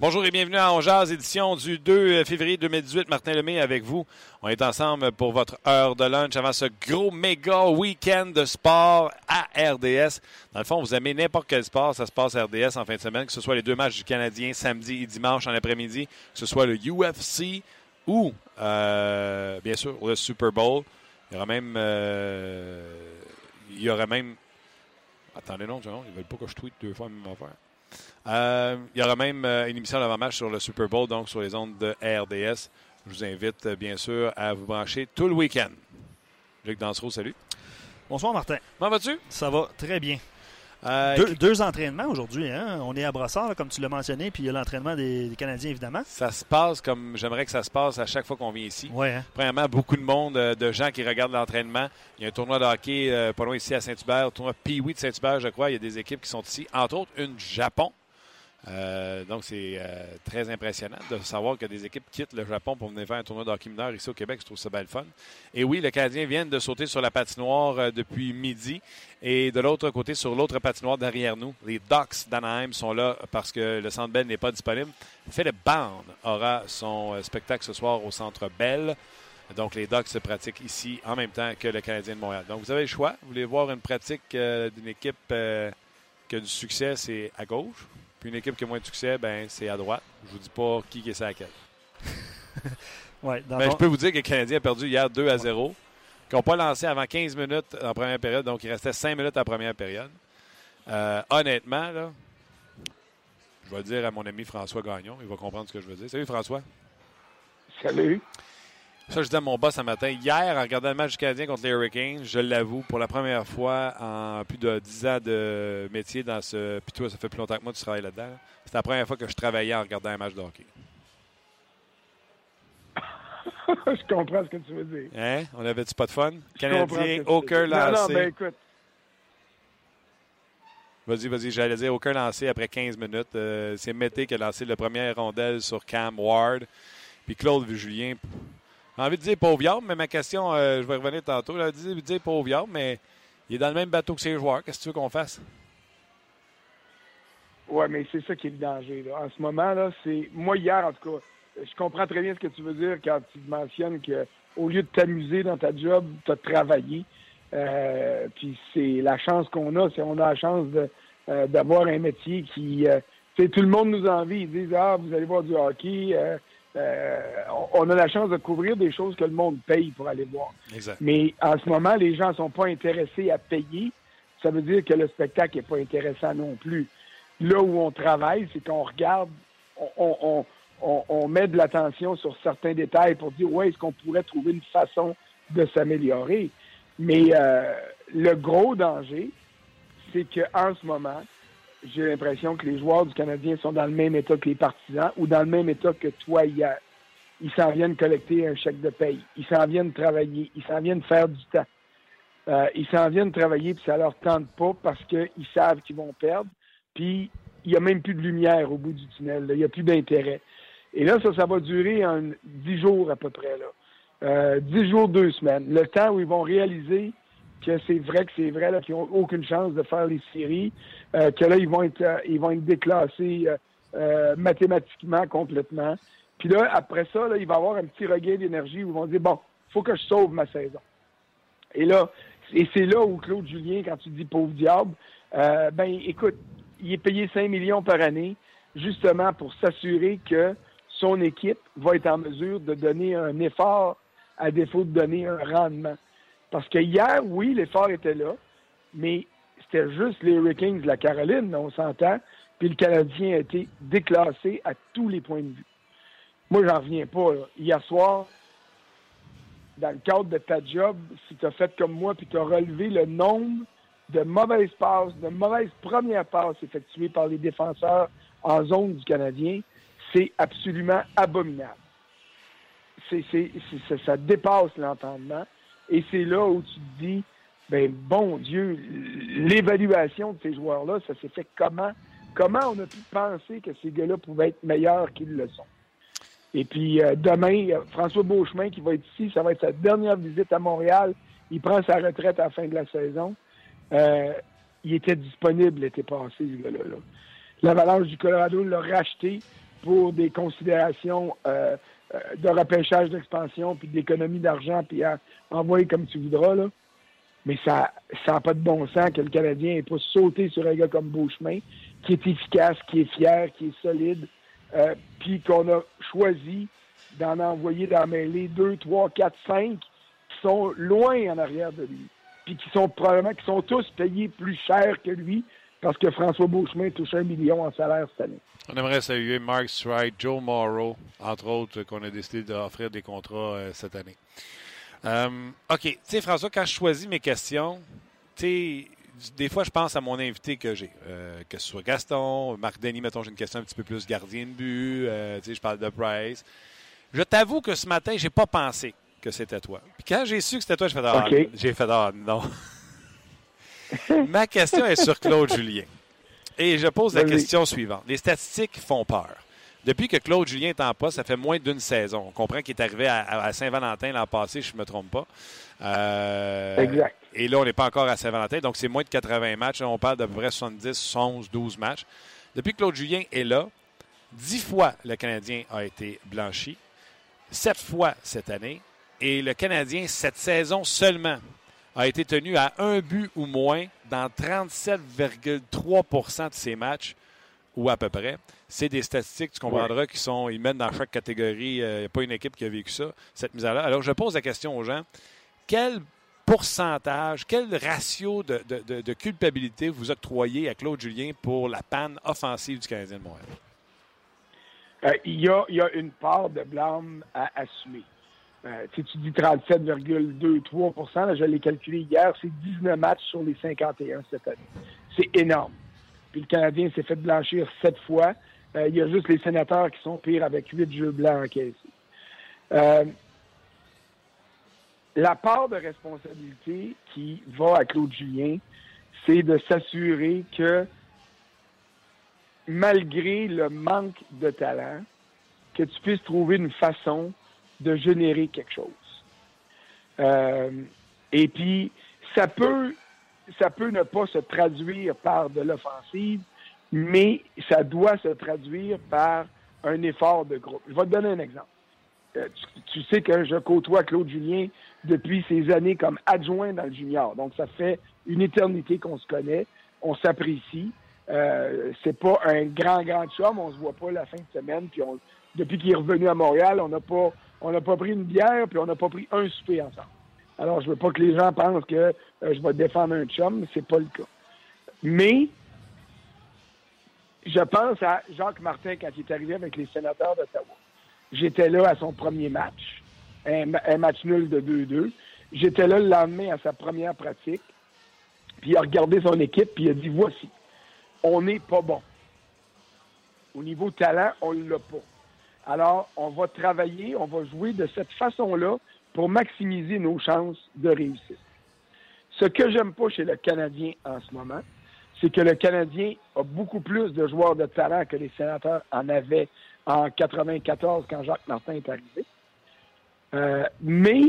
Bonjour et bienvenue à Ongeaz, édition du 2 février 2018. Martin Lemay avec vous. On est ensemble pour votre heure de lunch avant ce gros méga week-end de sport à RDS. Dans le fond, vous aimez n'importe quel sport, ça se passe à RDS en fin de semaine, que ce soit les deux matchs du Canadien samedi et dimanche en après-midi, que ce soit le UFC ou, euh, bien sûr, le Super Bowl. Il y aura même... Euh, il y. Attendez, non, ils veulent pas que je tweete deux fois la même affaire. Euh, il y aura même euh, une émission d'avant-match sur le Super Bowl, donc sur les ondes de RDS. Je vous invite, euh, bien sûr, à vous brancher tout le week-end. Luc Dansereau, salut. Bonsoir, Martin. Comment vas-tu? Ça va très bien. Euh, Deux, deux entraînements aujourd'hui. Hein? On est à Brossard, là, comme tu l'as mentionné, puis il y a l'entraînement des, des Canadiens, évidemment. Ça se passe comme j'aimerais que ça se passe à chaque fois qu'on vient ici. Oui, hein? Premièrement, beaucoup de monde, de gens qui regardent l'entraînement. Il y a un tournoi de hockey euh, pas loin ici à Saint-Hubert, un tournoi Pee-Wee de Saint-Hubert, je crois. Il y a des équipes qui sont ici, entre autres une du Japon. Euh, donc, c'est euh, très impressionnant de savoir que des équipes quittent le Japon pour venir faire un tournoi de hockey mineur ici au Québec. Je trouve ça belle fun. Et oui, le Canadien vient de sauter sur la patinoire euh, depuis midi. Et de l'autre côté, sur l'autre patinoire derrière nous, les Ducks d'Anaheim sont là parce que le Centre Bell n'est pas disponible. Philip Bound aura son spectacle ce soir au Centre Bell. Donc, les Ducks se pratiquent ici en même temps que le Canadien de Montréal. Donc, vous avez le choix. Vous voulez voir une pratique d'une équipe qui a du succès, c'est à gauche. Puis une équipe qui a moins de succès, ben c'est à droite. Je vous dis pas qui est ça à laquelle. Ouais, dans Ben, ton- je peux vous dire que le Canadien a perdu hier 2 à 0. Qu'ils n'ont pas lancé avant 15 minutes en première période, donc il restait 5 minutes en première période. Euh, honnêtement, là, je vais le dire à mon ami François Gagnon, il va comprendre ce que je veux dire. Salut François. Salut. Ça, je dis à mon boss ce matin. Hier, en regardant le match du Canadien contre les Hurricanes, je l'avoue, pour la première fois en plus de 10 ans de métier dans ce. Puis toi, ça fait plus longtemps que moi tu travailles là-dedans. là. C'était la première fois que je travaillais en regardant un match de hockey. je comprends ce que tu veux dire. Hein? On avait-tu pas de fun? Je Canadien, aucun dire. Non, non, lancé. ben écoute, Vas-y, vas-y, j'allais dire aucun lancé après 15 minutes. Euh, c'est Mété qui a lancé la première rondelle sur Cam Ward. Puis Claude Julien. J'ai envie de dire pauvre mais ma question, euh, je vais revenir tantôt. J'ai envie de dire pauvre mais il est dans le même bateau que ses joueurs. Qu'est-ce que tu veux qu'on fasse? ouais, mais c'est ça qui est le danger. En ce moment, là, c'est. Moi, hier, en tout cas, je comprends très bien ce que tu veux dire quand tu mentionnes que au lieu de t'amuser dans ta job, tu as travaillé. Euh, puis c'est la chance qu'on a, c'est on a la chance euh, d'avoir un métier qui. euh, tout le monde nous envie. Ils disent Ah, vous allez voir du hockey. Euh, on- a la chance de couvrir des choses que le monde paye pour aller voir. Exact. Mais en ce moment, les gens ne sont pas intéressés à payer. Ça veut dire que le spectacle n'est pas intéressant non plus. Là où on travaille, c'est qu'on regarde, on, on, on- on- on met de l'attention sur certains détails pour dire, ouais, est-ce qu'on pourrait trouver une façon de s'améliorer? Mais euh, le gros danger, c'est qu'en ce moment, j'ai l'impression que les joueurs du Canadien sont dans le même état que les partisans ou dans le même état que toi hier. Ils s'en viennent collecter un chèque de paye. Ils s'en viennent travailler. Ils s'en viennent faire du temps. Euh, ils s'en viennent travailler puis ça leur tente pas parce qu'ils savent qu'ils vont perdre. Puis il n'y a même plus de lumière au bout du tunnel. Il n'y a plus d'intérêt. Et là, ça, ça va durer un, dix jours à peu près. Là. Euh, dix jours, deux semaines. Le temps où ils vont réaliser que c'est vrai que c'est vrai, qu'ils n'ont aucune chance de faire les séries, euh, que là, ils vont être, euh, ils vont être déclassés euh, euh, mathématiquement complètement. Puis là, après ça, là, il va y avoir un petit regain d'énergie où ils vont dire, bon, faut que je sauve ma saison. Et là, et c'est là où Claude Julien, quand tu dis pauvre diable, euh, ben écoute, il est payé 5 millions par année justement pour s'assurer que son équipe va être en mesure de donner un effort à défaut de donner un rendement. Parce que hier, oui, l'effort était là, mais c'était juste les Hurricanes de la Caroline, on s'entend, puis le Canadien a été déclassé à tous les points de vue. Moi, j'en reviens pas. Hier soir, dans le cadre de ta job, si tu as fait comme moi, puis tu as relevé le nombre de mauvaises passes, de mauvaises premières passes effectuées par les défenseurs en zone du Canadien, c'est absolument abominable. Ça dépasse l'entendement. Et c'est là où tu te dis, ben bon Dieu, l'évaluation de ces joueurs-là, ça s'est fait comment? Comment on a pu penser que ces gars-là pouvaient être meilleurs qu'ils le sont? Et puis euh, demain, François Beauchemin qui va être ici, ça va être sa dernière visite à Montréal. Il prend sa retraite à la fin de la saison. Euh, il était disponible l'été passé, ce gars-là. L'Avalanche du Colorado l'a racheté pour des considérations euh, de repêchage d'expansion, puis d'économie d'argent, puis à envoyer comme tu voudras. Là. Mais ça n'a pas de bon sens que le Canadien n'ait pas sauté sur un gars comme Beauchemin, qui est efficace, qui est fier, qui est solide, euh, puis qu'on a choisi d'en envoyer la mêlée 2, 3, 4, 5 qui sont loin en arrière de lui, puis qui sont probablement qui sont tous payés plus cher que lui parce que François Beauchemin touche un million en salaire cette année. On aimerait saluer Mark Stride, Joe Morrow, entre autres, qu'on a décidé d'offrir des contrats euh, cette année. Euh, OK. Tu sais, François, quand je choisis mes questions, tu sais, des fois, je pense à mon invité que j'ai. Euh, que ce soit Gaston, Marc Denis, mettons, j'ai une question un petit peu plus gardien de but. Euh, je parle de Price. Je t'avoue que ce matin, j'ai pas pensé que c'était toi. Puis quand j'ai su que c'était toi, j'ai fait ah, j'ai fait ah, non. Ma question est sur Claude Julien. Et je pose la question suivante. Les statistiques font peur. Depuis que Claude Julien est en poste, ça fait moins d'une saison. On comprend qu'il est arrivé à, Saint-Valentin l'an passé, je ne me trompe pas. Euh, exact. Et là, on n'est pas encore à Saint-Valentin, donc c'est moins de 80 matchs. On parle d'à peu près 70, 11, 12 matchs. Depuis que Claude Julien est là, 10 fois le Canadien a été blanchi, 7 fois cette année, et le Canadien, cette saison seulement, a été tenu à un but ou moins dans 37,3% de ses matchs, ou à peu près. C'est des statistiques, tu comprendras, qui sont, ils mènent dans chaque catégorie. Il n'y a pas une équipe qui a vécu ça, cette misère-là. Alors, je pose la question aux gens. Quel pourcentage, quel ratio de, culpabilité vous octroyez à Claude Julien pour la panne offensive du Canadien de Montréal? Euh, il, y a, une part de blâme à assumer. Euh, tu dis 37,23% je l'ai calculé hier, c'est 19 matchs sur les 51 cette année. C'est énorme. Puis le Canadien s'est fait blanchir sept fois. Euh, il y a juste les sénateurs qui sont pires avec huit jeux blancs encaissés. Euh, la part de responsabilité qui va à Claude Julien, c'est de s'assurer que malgré le manque de talent, que tu puisses trouver une façon de générer quelque chose. Euh, et puis, ça peut, ça peut ne pas se traduire par de l'offensive, mais ça doit se traduire par un effort de groupe. Je vais te donner un exemple. Euh, tu, sais que je côtoie Claude Julien depuis ses années comme adjoint dans le junior. Donc, ça fait une éternité qu'on se connaît, on s'apprécie. Euh, c'est pas un grand, grand chum, on se voit pas la fin de semaine. Puis depuis qu'il est revenu à Montréal, on n'a pas, on n'a pas pris une bière, puis on n'a pas pris un souper ensemble. Alors, je veux pas que les gens pensent que euh, je vais défendre un chum, c'est pas le cas. Mais je pense à Jacques Martin quand il est arrivé avec les sénateurs d'Ottawa. J'étais là à son premier match, un, match nul de 2-2. J'étais là le lendemain à sa première pratique. Puis il a regardé son équipe, puis il a dit Voici, on n'est pas bon. Au niveau talent, on ne l'a pas. Alors, on va travailler, on va jouer de cette façon-là pour maximiser nos chances de réussite. Ce que j'aime pas chez le Canadien en ce moment, c'est que le Canadien a beaucoup plus de joueurs de talent que les sénateurs en avaient en 94 quand Jacques Martin est arrivé. Euh, mais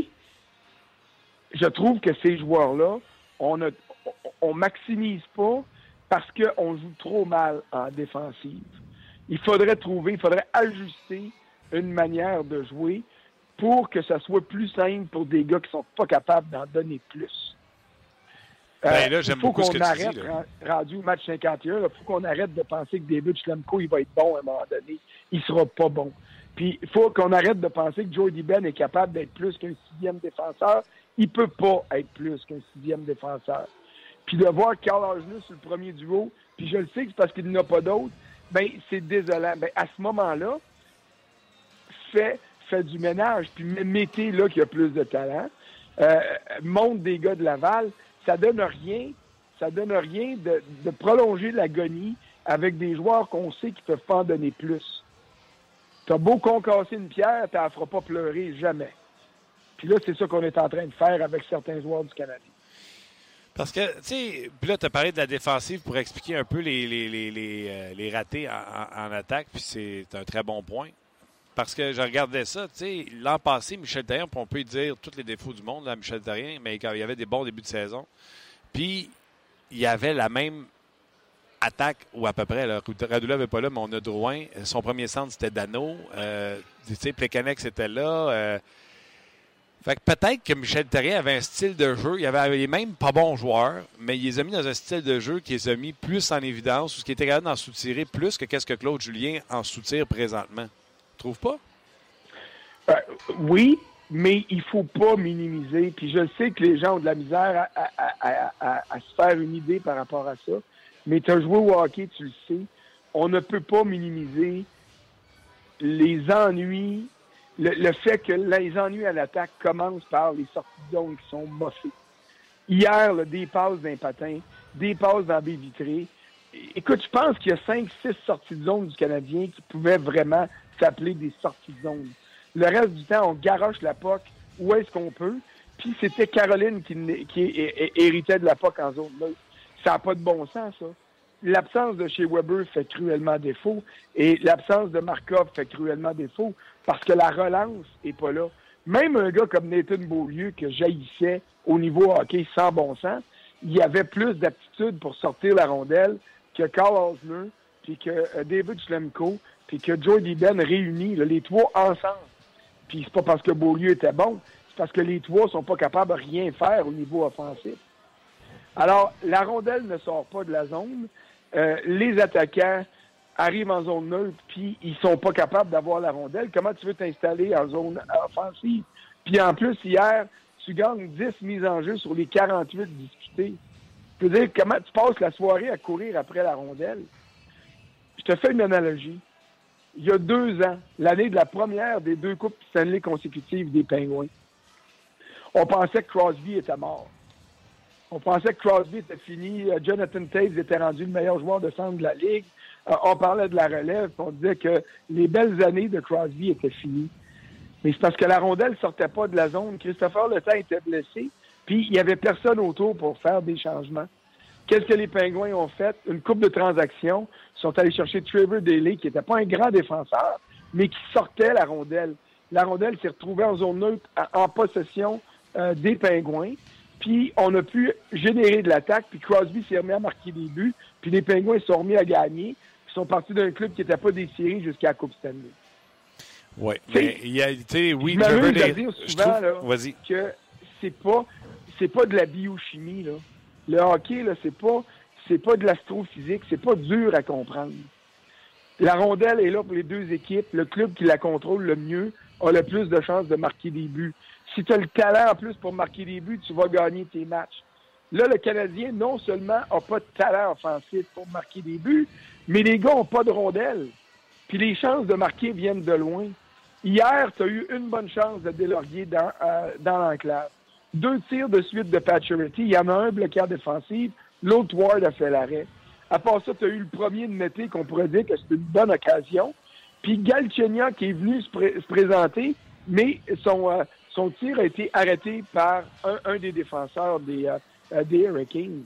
je trouve que ces joueurs-là, on ne on maximise pas parce qu'on joue trop mal en défensive. Il faudrait trouver, il faudrait ajuster une manière de jouer pour que ça soit plus simple pour des gars qui sont pas capables d'en donner plus. Ben il faut qu'on arrête, rendu au match 51, il faut qu'on arrête de penser que David Schlemko, il va être bon à un moment donné. Il sera pas bon. Puis il faut qu'on arrête de penser que Jody Ben est capable d'être plus qu'un sixième défenseur. Il peut pas être plus qu'un sixième défenseur. Puis de voir Carl Argenus sur le premier duo, puis je le sais que c'est parce qu'il n'y en a pas d'autres, ben c'est désolant. Ben, à ce moment-là, fais, du ménage, puis mettez là qu'il y a plus de talent, euh, monte des gars de Laval, ça donne rien, ça donne rien de, de prolonger l'agonie avec des joueurs qu'on sait qui peuvent pas en donner plus. T'as beau concasser une pierre, la feras pas pleurer jamais. Puis là, c'est ça qu'on est en train de faire avec certains joueurs du Canada. Parce que, tu sais, puis là, tu as parlé de la défensive pour expliquer un peu les, les, les, les, euh, ratés en, attaque, puis c'est un très bon point. Parce que je regardais ça, tu sais, l'an passé, Michel Terrien, on peut dire tous les défauts du monde, là, Michel Terrien, mais il y avait des bons débuts de saison. Puis, il y avait la même attaque, ou à peu près. Là. Radula n'avait pas là, mais on a Drouin. Son premier centre, c'était Dano. Euh, tu sais, Plekanec, était là. Euh, fait que peut-être que Michel Terrien avait un style de jeu. Il avait les mêmes pas bons joueurs, mais il les a mis dans un style de jeu qui les a mis plus en évidence, ou ce qui était capable d'en soutirer plus que qu'est-ce que Claude Julien en soutire présentement. Tu trouves pas? Euh, oui, mais il faut pas minimiser. Puis je sais que les gens ont de la misère à, à, se faire une idée par rapport à ça. Mais tu as joué au hockey, tu le sais. On ne peut pas minimiser les ennuis le, fait que les ennuis à l'attaque commencent par les sorties de zone qui sont moffées. Hier, des passes d'un patin, des passes dans des. Écoute, je pense qu'il y a cinq, six sorties de zone du Canadien qui pouvaient vraiment s'appeler des sorties de zone. Le reste du temps, on garoche la POC où est-ce qu'on peut. Puis c'était Caroline qui, qui héritait de la POC en zone neutre. Ça n'a pas de bon sens, ça. L'absence de chez Weber fait cruellement défaut et l'absence de Markov fait cruellement défaut parce que la relance est pas là. Même un gars comme Nathan Beaulieu, que jaillissait au niveau hockey sans bon sens, il avait plus d'aptitude pour sortir la rondelle que Carl Osner, puis que euh, David Schlemko, puis que Jordy Ben réunis, les trois ensemble. Puis c'est pas parce que Beaulieu était bon, c'est parce que les trois sont pas capables de rien faire au niveau offensif. Alors, la rondelle ne sort pas de la zone. Euh, les attaquants arrivent en zone neutre, puis ils sont pas capables d'avoir la rondelle. Comment tu veux t'installer en zone offensive? Puis en plus, hier, tu gagnes 10 mises en jeu sur les 48 discutées. Je veux dire, comment tu passes la soirée à courir après la rondelle? Je te fais une analogie. Il y a deux ans, l'année de la première des deux Coupes Stanley consécutives des Pingouins, on pensait que Crosby était mort. On pensait que Crosby était fini. Jonathan Taves était rendu le meilleur joueur de centre de la Ligue. Euh, on parlait de la relève, on disait que les belles années de Crosby étaient finies. Mais c'est parce que la rondelle sortait pas de la zone. Christopher Le était blessé, puis il y avait personne autour pour faire des changements. Qu'est-ce que les Pingouins ont fait? Une coupe de transactions. Ils sont allés chercher Trevor Daly, qui n'était pas un grand défenseur, mais qui sortait la rondelle. La rondelle s'est retrouvée en zone neutre, en possession euh, des Pingouins. Puis on a pu générer de l'attaque, puis Crosby s'est remis à marquer des buts, puis les Pingouins sont remis à gagner sont partis d'un club qui n'était pas des séries jusqu'à la Coupe Stanley. Oui, mais il y a, tu sais, oui, je veux dire souvent trouve... que c'est pas, c'est pas de la biochimie là. Le hockey là, c'est pas, c'est pas de l'astrophysique, c'est pas dur à comprendre. La rondelle est là pour les deux équipes. Le club qui la contrôle le mieux a le plus de chances de marquer des buts. Si tu as le talent en plus pour marquer des buts, tu vas gagner tes matchs. Là, le Canadien, non seulement n'a pas de talent offensif pour marquer des buts, mais les gars n'ont pas de rondelles. Puis les chances de marquer viennent de loin. Hier, tu as eu une bonne chance de délaurier dans, euh, dans l'enclave. Deux tirs de suite de Patcherity. Il y en a un bloqué défensif, l'autre Ward a fait l'arrêt. À part ça, tu as eu le premier de Mété qu'on pourrait dire que c'était une bonne occasion. Puis Galchenia qui est venu se, présenter, mais son, euh, son tir a été arrêté par un, un des défenseurs des, euh, des Hurricanes.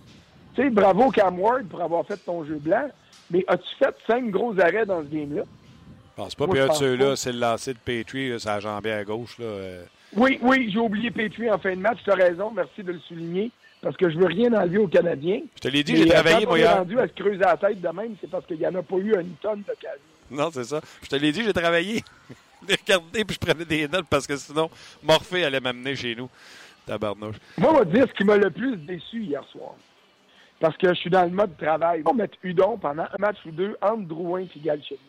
Tu sais, bravo Cam Ward pour avoir fait ton jeu blanc. Mais as-tu fait cinq gros arrêts dans ce game-là? Je pense pas. Puis un de ceux-là, c'est le lancer de Petrie, ça a jambé à gauche. Là. Euh. Oui, oui, j'ai oublié Petrie en fin de match. Tu as raison, merci de le souligner. Parce que je veux rien enlever aux Canadiens. Je te l'ai dit, j'ai travaillé, moi. On rendu à se creuser la tête de même, c'est parce qu'il n'y en a pas eu une tonne d'occasion. Non, c'est ça. Je te l'ai dit, j'ai travaillé. Regardez, puis je prenais des notes parce que sinon, Morphée allait m'amener chez nous. Tabarnouche. Moi, on va dire ce qui m'a le plus déçu hier soir parce que je suis dans le mode travail. On va mettre Udon pendant un match ou deux entre Drouin et Galchenyuk.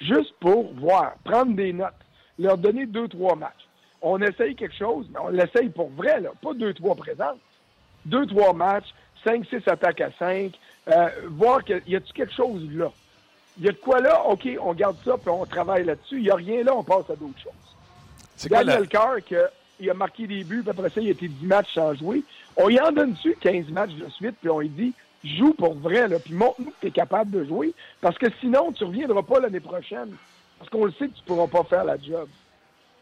Juste pour voir, prendre des notes, leur donner deux, trois matchs. On essaye quelque chose, mais on l'essaye pour vrai, là, pas deux, trois présents. Deux, trois matchs, cinq, six attaques à cinq, euh, voir qu'il y a-tu quelque chose là? Il y a de quoi là, OK, on garde ça, puis on travaille là-dessus. Il n'y a rien là, on passe à d'autres choses. Daniel Carr, il a marqué des buts, puis après ça, il a été 10 matchs sans jouer. On y en donne dessus 15 matchs de suite, puis on lui dit joue pour vrai, là, puis montre-nous que tu es capable de jouer, parce que sinon, tu ne reviendras pas l'année prochaine. Parce qu'on le sait que tu ne pourras pas faire la job.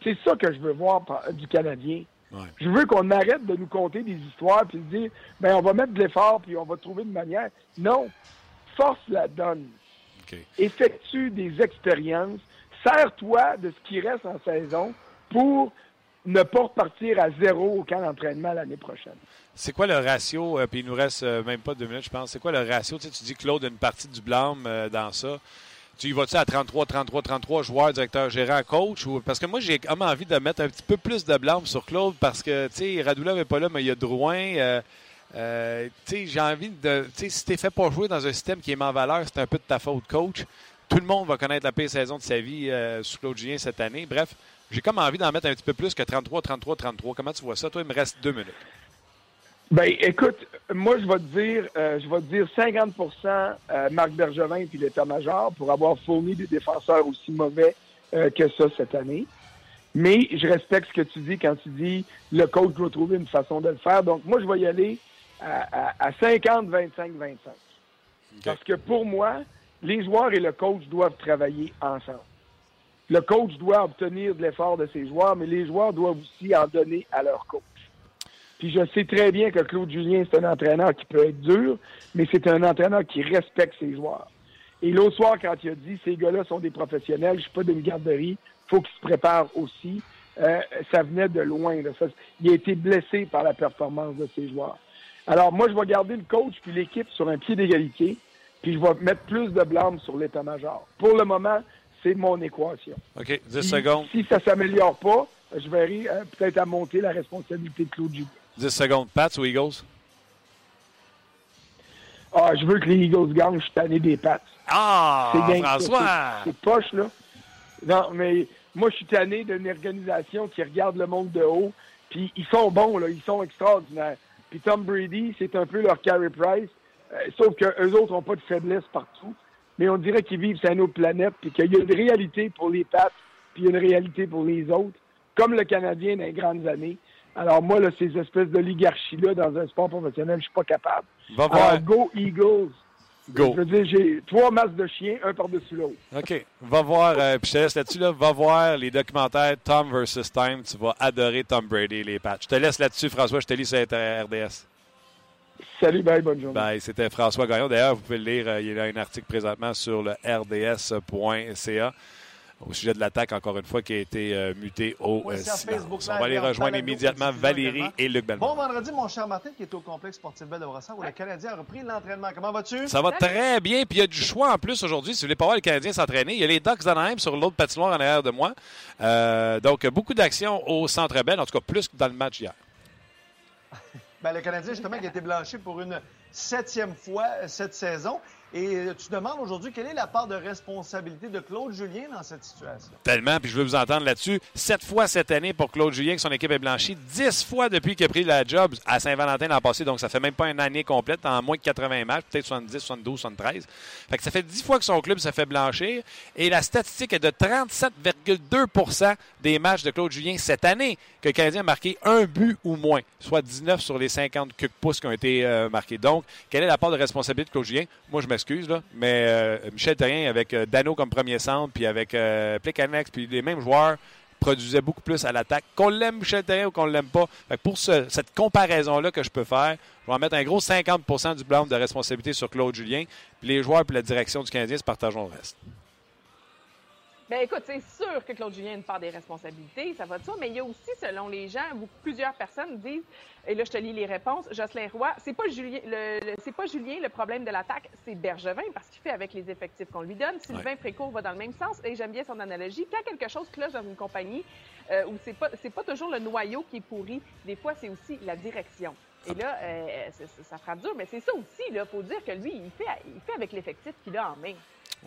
C'est ça que je veux voir du Canadien. Je veux qu'on arrête de nous conter des histoires puis de dire ben on va mettre de l'effort puis on va trouver une manière. Non. Force la donne. Effectue des expériences. Sers-toi de ce qui reste en saison pour ne pas repartir à zéro au camp d'entraînement l'année prochaine. C'est quoi le ratio, euh, puis il nous reste euh, même pas deux minutes, je pense. C'est quoi le ratio? Tu, sais, tu dis, Claude, une partie du blâme euh, dans ça. Tu y vas-tu à 33, 33, 33 joueurs, directeur, gérant, coach? Ou... Parce que moi, j'ai comme envie de mettre un petit peu plus de blâme sur Claude parce que, tu sais, Radulov n'est pas là, mais il y a Drouin. Sais, j'ai envie de. Si t'es fait pas jouer dans un système qui est en valeur, c'est un peu de ta faute, coach. Tout le monde va connaître la pire saison de sa vie sous Claude Julien cette année. Bref, j'ai comme envie d'en mettre un petit peu plus que 33, 33, 33. Comment tu vois ça? Toi, il me reste deux minutes. Ben, écoute, moi, je vais te dire, euh, je vais te dire 50% euh, Marc Bergevin puis l'état-major pour avoir fourni des défenseurs aussi mauvais euh, que ça cette année. Mais je respecte ce que tu dis quand tu dis le coach doit trouver une façon de le faire. Donc, moi, je vais y aller à, 50, 25, 25. Parce que pour moi, les joueurs et le coach doivent travailler ensemble le coach doit obtenir de l'effort de ses joueurs, mais les joueurs doivent aussi en donner à leur coach. Puis je sais très bien que Claude Julien, c'est un entraîneur qui peut être dur, mais c'est un entraîneur qui respecte ses joueurs. Et l'autre soir, quand il a dit ces gars-là sont des professionnels, je suis pas d'une garderie, faut qu'ils se préparent aussi, euh, ça venait de loin. il a été blessé par la performance de ses joueurs. Alors moi, je vais garder le coach puis l'équipe sur un pied d'égalité, puis je vais mettre plus de blâme sur l'état-major. Pour le moment, c'est mon équation. OK, 10 secondes. Si ça ne s'améliore pas, je verrai euh, peut-être à monter la responsabilité de Claude Julien. 10 secondes. Pats ou Eagles? Ah, je veux que les Eagles gagnent. Je suis tanné des Pats. Ah, François! C'est poche, là. Non, mais moi, je suis tanné d'une organisation qui regarde le monde de haut. Puis ils sont bons, là. Ils sont extraordinaires. Puis Tom Brady, c'est un peu leur Carey Price. Euh, sauf qu'eux autres n'ont pas de faiblesse partout mais on dirait qu'ils vivent sur une autre planète, puis qu'il y a une réalité pour les Pats, puis une réalité pour les autres, comme le Canadien dans les grandes années. Alors moi, là, ces espèces d'oligarchie-là dans un sport professionnel, je suis pas capable. Va voir. Alors, go Eagles! Go. Je veux dire, j'ai trois masses de chiens, un par-dessus l'autre. OK. Va voir, euh, puis je te laisse là-dessus, là, va voir les documentaires Tom versus Time. Tu vas adorer Tom Brady, les Pats. Je te laisse là-dessus, François. Je te lis sur RDS. Salut, bye, bonne journée. Bye, c'était François Gagnon. D'ailleurs, vous pouvez le lire, euh, il y a un article présentement sur le rds.ca au sujet de l'attaque, encore une fois, qui a été euh, muté au euh, silence. On va aller rejoindre immédiatement Valérie et Luc Belmont. Bon vendredi, mon cher Martin, qui est au complexe sportif Belle de Brassard, où le Canadien a repris l'entraînement. Comment vas-tu? Ça va très bien, puis il y a du choix en plus aujourd'hui. Si vous voulez pas voir le Canadien s'entraîner, il y a les Ducks d'Anaheim sur l'autre patinoire en arrière de moi. donc, beaucoup d'actions au Centre Bell, en tout cas plus que dans le match hier. Ben, le Canadien, justement, qui a été blanchi pour une septième fois cette saison. Et euh, tu demandes aujourd'hui quelle est la part de responsabilité de Claude Julien dans cette situation? Tellement, puis je veux vous entendre là-dessus. Sept fois cette année pour Claude Julien que son équipe est blanchie. Dix fois depuis qu'il a pris la job à Saint-Valentin l'an passé. Donc, ça fait même pas une année complète, en moins de 80 matchs, peut-être 70, 72, 73. Fait que ça fait dix fois que son club se fait blanchir. Et la statistique est de 37,2% des matchs de Claude Julien cette année que le Canadien a marqué un but ou moins, soit 19 sur les 50 pouces qui ont été euh, marqués. Donc, quelle est la part de responsabilité de Claude Julien? Moi, je excuse, là, mais euh, Michel Terrien, avec euh, Dano comme premier centre, puis avec euh, puis les mêmes joueurs, produisaient beaucoup plus à l'attaque. Qu'on l'aime, Michel Terrien, ou qu'on ne l'aime pas. pour cette comparaison-là que je peux faire, je vais en mettre un gros 50 du blanc de responsabilité sur Claude Julien. Puis les joueurs et la direction du Canadien se partageront le reste. Bien, écoute, c'est sûr que Claude Julien a une part des responsabilités, ça va de soi, mais il y a aussi, selon les gens, plusieurs personnes disent, et là, je te lis les réponses, Jocelyn Roy, c'est pas Julien le, c'est pas Julien le problème de l'attaque, c'est Bergevin, parce qu'il fait avec les effectifs qu'on lui donne. Sylvain Frécourt va dans le même sens, et j'aime bien son analogie. Quand quelque chose cloche dans une compagnie, euh, où c'est pas, c'est pas toujours le noyau qui est pourri, des fois, c'est aussi la direction. Et là, euh, ça, ça frappe dur, mais c'est ça aussi, il faut dire que lui, il fait, il fait avec l'effectif qu'il a en main.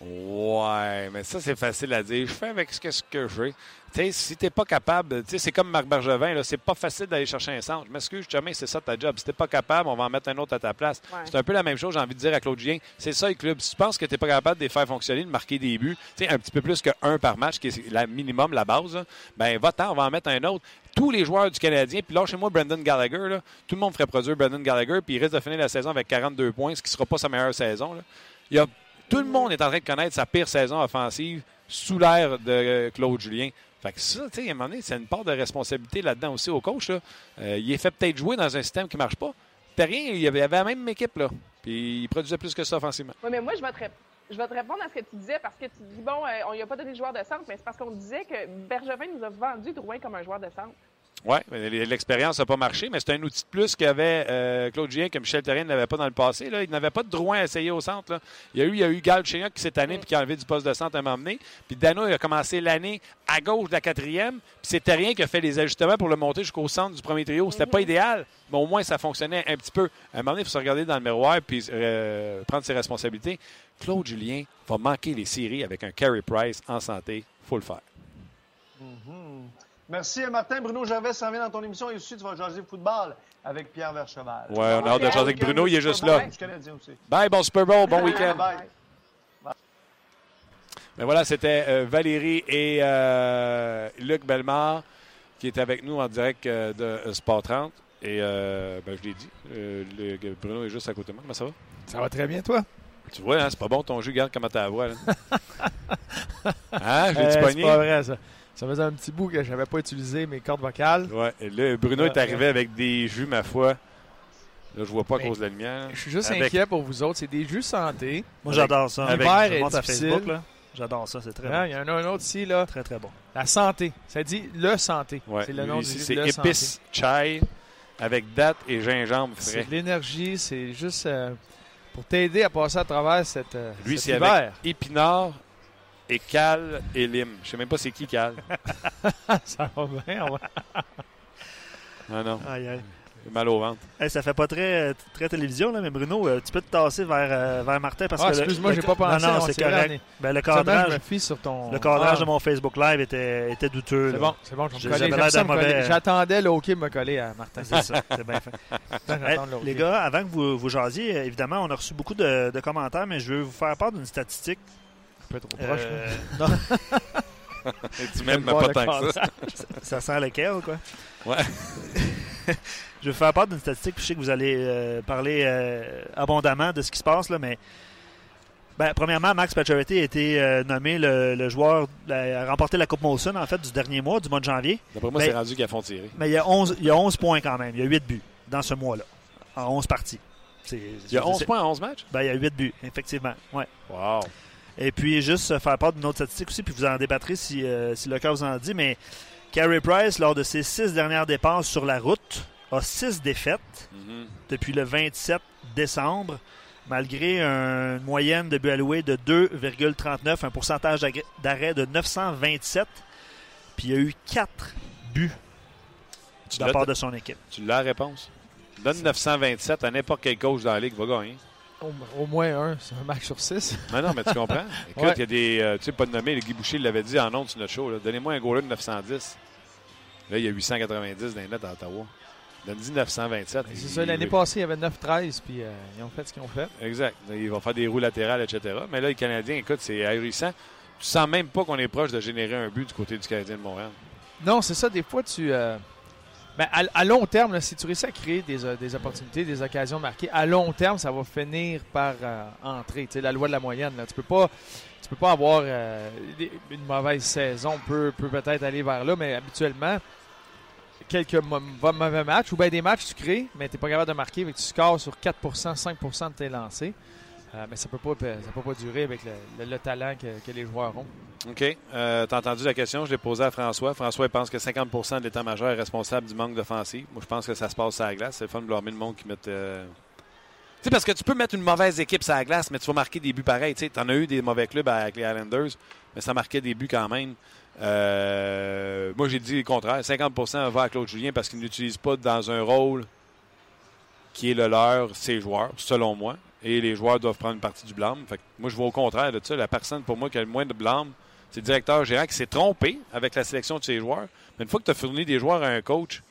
Ouais, mais ça, c'est facile à dire. Je fais avec ce que, ce que j'ai. Tu sais, si t'es pas capable, tu sais, c'est comme Marc Bergevin, là, c'est pas facile d'aller chercher un centre. Je m'excuse, jamais c'est ça ta job. Si t'es pas capable, on va en mettre un autre à ta place. Ouais. C'est un peu la même chose, j'ai envie de dire à Claude Julien. C'est ça, le club. Si tu penses que t'es pas capable de les faire fonctionner, de marquer des buts, tu sais, un petit peu plus que un par match, qui est la minimum, la base, là, ben, va-t'en, on va en mettre un autre. Tous les joueurs du Canadien, puis là, chez moi, Brendan Gallagher, là, tout le monde ferait produire Brendan Gallagher, puis il risque de finir la saison avec 42 points, ce qui sera pas sa meilleure saison. là. Il y a tout le monde est en train de connaître sa pire saison offensive sous l'ère de Claude Julien. Fait que ça, tu sais, à un moment donné, c'est une part de responsabilité là-dedans aussi au coach. Euh, il est fait peut-être jouer dans un système qui ne marche pas. T'as rien, il y avait la même équipe, là. Puis il produisait plus que ça offensivement. Oui, mais moi, je vais, te répondre à ce que tu disais parce que tu dis, bon, euh, on lui a pas donné de joueur de centre, mais c'est parce qu'on disait que Bergevin nous a vendu Drouin comme un joueur de centre. Oui, l'expérience n'a pas marché, mais c'est un outil de plus qu'avait euh, Claude Julien que Michel Terrien n'avait pas dans le passé. Là. Il n'avait pas de droit à essayer au centre. là. Il y a eu, il y a eu Gal Chignac qui s'est tanné puis qui a enlevé du poste de centre à un moment donné. Puis Dano il a commencé l'année à gauche de la quatrième. Puis c'est Terrien qui a fait les ajustements pour le monter jusqu'au centre du premier trio. C'était pas idéal, mais au moins ça fonctionnait un petit peu. À un moment donné, il faut se regarder dans le miroir puis euh, prendre ses responsabilités. Claude Julien va manquer les séries avec un Carey Price en santé. faut le faire. Merci, Martin. Bruno Gervais s'en vient dans ton émission et aussi tu vas jaser football avec Pierre Vercheval. Ouais, on a hâte de jaser avec Bruno, il est juste là. Je Canadien aussi. Bye, bon Super Bowl, bon week-end. Bye. Mais voilà, c'était euh, Valérie et euh, Luc Bellemare qui étaient avec nous en direct euh, de Sport 30. Et euh, ben, je l'ai dit, euh, le- Bruno est juste à côté de moi. Comment ça va? Ça va très bien, toi? Tu vois, hein, c'est pas bon ton jeu, regarde comment t'as la voix. Là. hein, je l'ai Euh, dit c'est pas vrai, ça. Ça faisait un petit bout que je n'avais pas utilisé mes cordes vocales. Ouais, et là, Bruno est arrivé avec des jus, ma foi. Là, je vois pas à Mais- cause de la lumière. Je suis juste Avec- inquiet pour vous autres. C'est des jus santé. Moi, j'adore ça. avec- Je L'hiver est monte à difficile. Facebook, là. J'adore ça, c'est très Hein, bon. Il y en a un autre ici, là. Très, très bon. La santé. Ça dit le santé. Ouais, C'est le lui, nom ici, du c'est le épice chai avec date et gingembre C'est frais. de l'énergie. C'est juste euh, pour t'aider à passer à travers cette, euh, Lui, cet c'est hiver. avec épinard et cal et lime. Je sais même pas c'est qui cal. ça va bien. on va- Non, non, Aïe, aïe. j'ai mal au ventre. Hey, ça fait pas très, très télévision, là, mais Bruno, euh, tu peux te tasser vers, euh, vers Martin parce Ah, que. le- excuse-moi, j'ai pas pensé. Non, non, on c'est correct. Ben, le je cadrage, me fie sur ton. le cadrage Ah, de mon Facebook Live était, était douteux. C'est bon, c'est bon, je vais me coller. J'attendais le hockey me coller à Martin. C'est ça, c'est bien fait. Hey, le les gars, avant que vous, vous jasiez, évidemment, on a reçu beaucoup de, de commentaires, mais je veux vous faire part d'une statistique. Trop proche. Euh, non, Et tu Je m'aimes le pas tant le que ça. ça sent lequel, quoi? Ouais. je vais vous faire part d'une statistique, puis je sais que vous allez euh, parler euh, abondamment de ce qui se passe, là, mais. Ben, premièrement, Max Pacioretty a été euh, nommé le, le joueur, la- a remporté la Coupe Molson, en fait, du dernier mois, du mois de janvier. D'après moi, Ben- c'est rendu qu'ils font tirer. Mais il y, a 11, il y a 11 points quand même. Il y a 8 buts dans ce mois-là, en 11 parties. Il y a 11 c'est- points en 11 matchs? Ben, il y a 8 buts, effectivement. Ouais. Wow. Et puis, juste faire part d'une autre statistique aussi, puis vous en débattrez si, euh, si le cœur vous en dit, mais Carey Price, lors de ses six dernières dépenses sur la route, a six défaites Mhm. depuis le 27 décembre, malgré une moyenne de buts alloués de 2,39, un pourcentage d'arrêt de 927, puis il y a eu 4 buts Tu de la part de son équipe. tu l'as la réponse? Donne 927 à n'importe quel coach dans la ligue, va gagner. Au, au moins un, c'est un match sur six. Mais non, mais tu comprends? Écoute, Ouais. il y a des. euh, tu sais, pas de nommer, le Guy Boucher l'avait dit en ondes sur notre show. Donnez-moi un goaler de 910. Là, il y a 890 dans les nets à Ottawa. Donne-y 927. C'est ça, l'année passée, il y avait 9-13, puis euh, ils ont fait ce qu'ils ont fait. Exact. Il va faire des roues latérales, etc. Mais là, les Canadiens, écoute, c'est ahurissant. Tu sens même pas qu'on est proche de générer un but du côté du Canadien de Montréal. Non, c'est ça, des fois, tu. euh, ben, à, long terme, si tu réussis à créer des, euh, des opportunités, des occasions marquées, à long terme, ça va finir par euh, entrer. Tu la loi de la moyenne. Là. Tu peux pas. Tu peux pas avoir euh, une mauvaise saison, peut peut peut-être aller vers là, mais habituellement, quelques mauvais matchs ou bien des matchs tu crées, mais tu n'es pas capable de marquer, mais tu scores sur 4% 5% de tes lancers. Euh, mais ça peut pas ça peut pas durer avec le, le- le talent que, les joueurs ont. OK. Euh, T'as entendu la question? Je l'ai posée à François. François il pense que 50% de l'état-major est responsable du manque d'offensive. Moi, je pense que ça se passe sur la glace. C'est le fun de blâmer le monde qui met. euh, Tu sais, parce que tu peux mettre une mauvaise équipe sur la glace, mais tu vas marquer des buts pareils. Tu en as eu des mauvais clubs avec les Islanders, mais ça marquait des buts quand même. Euh, moi, j'ai dit le contraire. 50% va à Claude Julien parce qu'il n'utilise pas dans un rôle qui est le leur ses joueurs, selon moi. Et les joueurs doivent prendre une partie du blâme. Moi, je vois au contraire de ça. La personne, pour moi, qui a le moins de blâme, c'est le directeur gérant qui s'est trompé avec la sélection de ses joueurs. Mais une fois que tu as fourni des joueurs à un coach,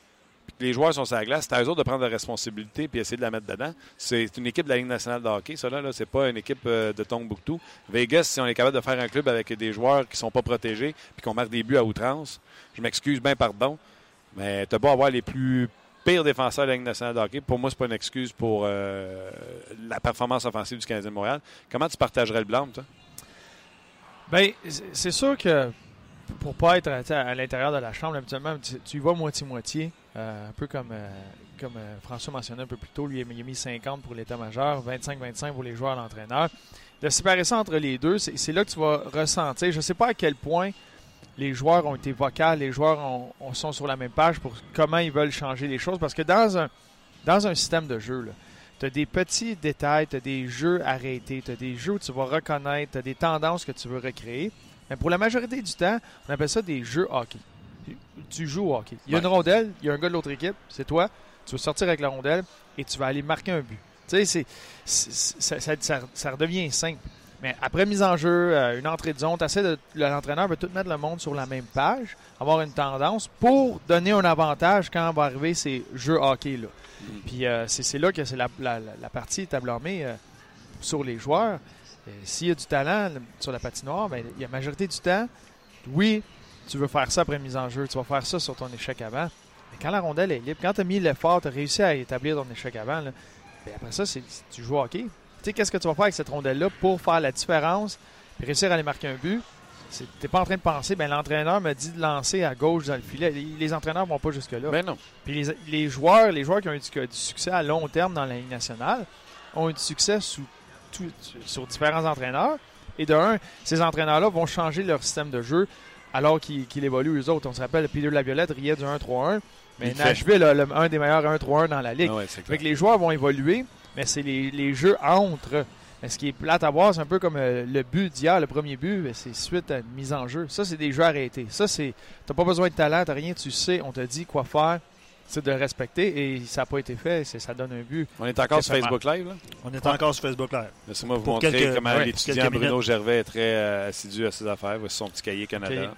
puis que les joueurs sont sur la glace, c'est à eux autres de prendre la responsabilité puis essayer de la mettre dedans. C'est une équipe de la Ligue nationale de hockey, ça là, là c'est pas une équipe euh, de Tombouctou. Vegas, si on est capable de faire un club avec des joueurs qui sont pas protégés puis qu'on marque des buts à outrance, je m'excuse bien, pardon, mais t'as beau avoir les plus pires défenseurs de la nationale de hockey, pour moi, c'est pas une excuse pour euh, la performance offensive du Canadien de Montréal. Comment tu partagerais le blâme, toi? Bien, c'est sûr que pour pas être à l'intérieur de la chambre, habituellement, tu, y vas moitié-moitié. Euh, un peu comme, euh, comme François mentionnait un peu plus tôt, lui, il a mis 50 pour l'état-major, 25-25 pour les joueurs l'entraîneur. De séparer ça entre les deux, c'est là que tu vas ressentir. Je ne sais pas à quel point les joueurs ont été vocaux, les joueurs sont sur la même page pour comment ils veulent changer les choses. Parce que dans un, dans un système de jeu, tu as des petits détails, tu as des jeux arrêtés, tu as des jeux où tu vas reconnaître, tu as des tendances que tu veux recréer. Mais pour la majorité du temps, on appelle ça des jeux hockey tu joues au hockey. Il y a une rondelle, il y a un gars de l'autre équipe, c'est toi. Tu vas sortir avec la rondelle et tu vas aller marquer un but. Tu sais, ça, redevient simple. Mais après mise en jeu, euh, une entrée de zone, l'entraîneur veut tout mettre le monde sur la même page, avoir une tendance pour donner un avantage quand va arriver ces jeux hockey-là. Mm. Puis euh, c'est là que c'est la, partie est euh, sur les joueurs. S'il y a du talent sur la patinoire, bien, il y a la majorité du temps, oui, tu veux faire ça après mise en jeu, tu vas faire ça sur ton échec avant. Mais quand la rondelle est libre, quand tu as mis l'effort, tu as réussi à établir ton échec avant, là, ben après ça, c'est, tu joues au hockey. Tu sais, qu'est-ce que tu vas faire avec cette rondelle-là pour faire la différence? Et réussir à aller marquer un but? Tu n'es pas en train de penser, ben, l'entraîneur me dit de lancer à gauche dans le filet. Les, entraîneurs vont pas jusque-là. Ben non. Puis les, joueurs, les joueurs qui ont eu du, succès à long terme dans la Ligue nationale ont eu du succès sous sur différents entraîneurs. Et de un, ces entraîneurs-là vont changer leur système de jeu alors qu'il évolue eux autres. On se rappelle, Peter Laviolette riait du 1-3-1, mais Nashville a un des meilleurs 1-3-1 dans la ligue. Ah les joueurs vont évoluer, mais c'est les, jeux entre. Mais ce qui est plate à voir, c'est un peu comme euh, le but d'hier, le premier but, ben, c'est suite à une mise en jeu. Ça, c'est des jeux arrêtés. Ça, c'est. T'as pas besoin de talent, t'as rien, tu sais, on t'a dit quoi faire c'est de respecter et ça n'a pas été fait. Ça donne un but. On est encore sur Facebook Live. Là? On est encore sur Facebook Live. Laissez-moi vous montrer comment l'étudiant Bruno Gervais est très euh, assidu à ses affaires. Voici son petit cahier Canada.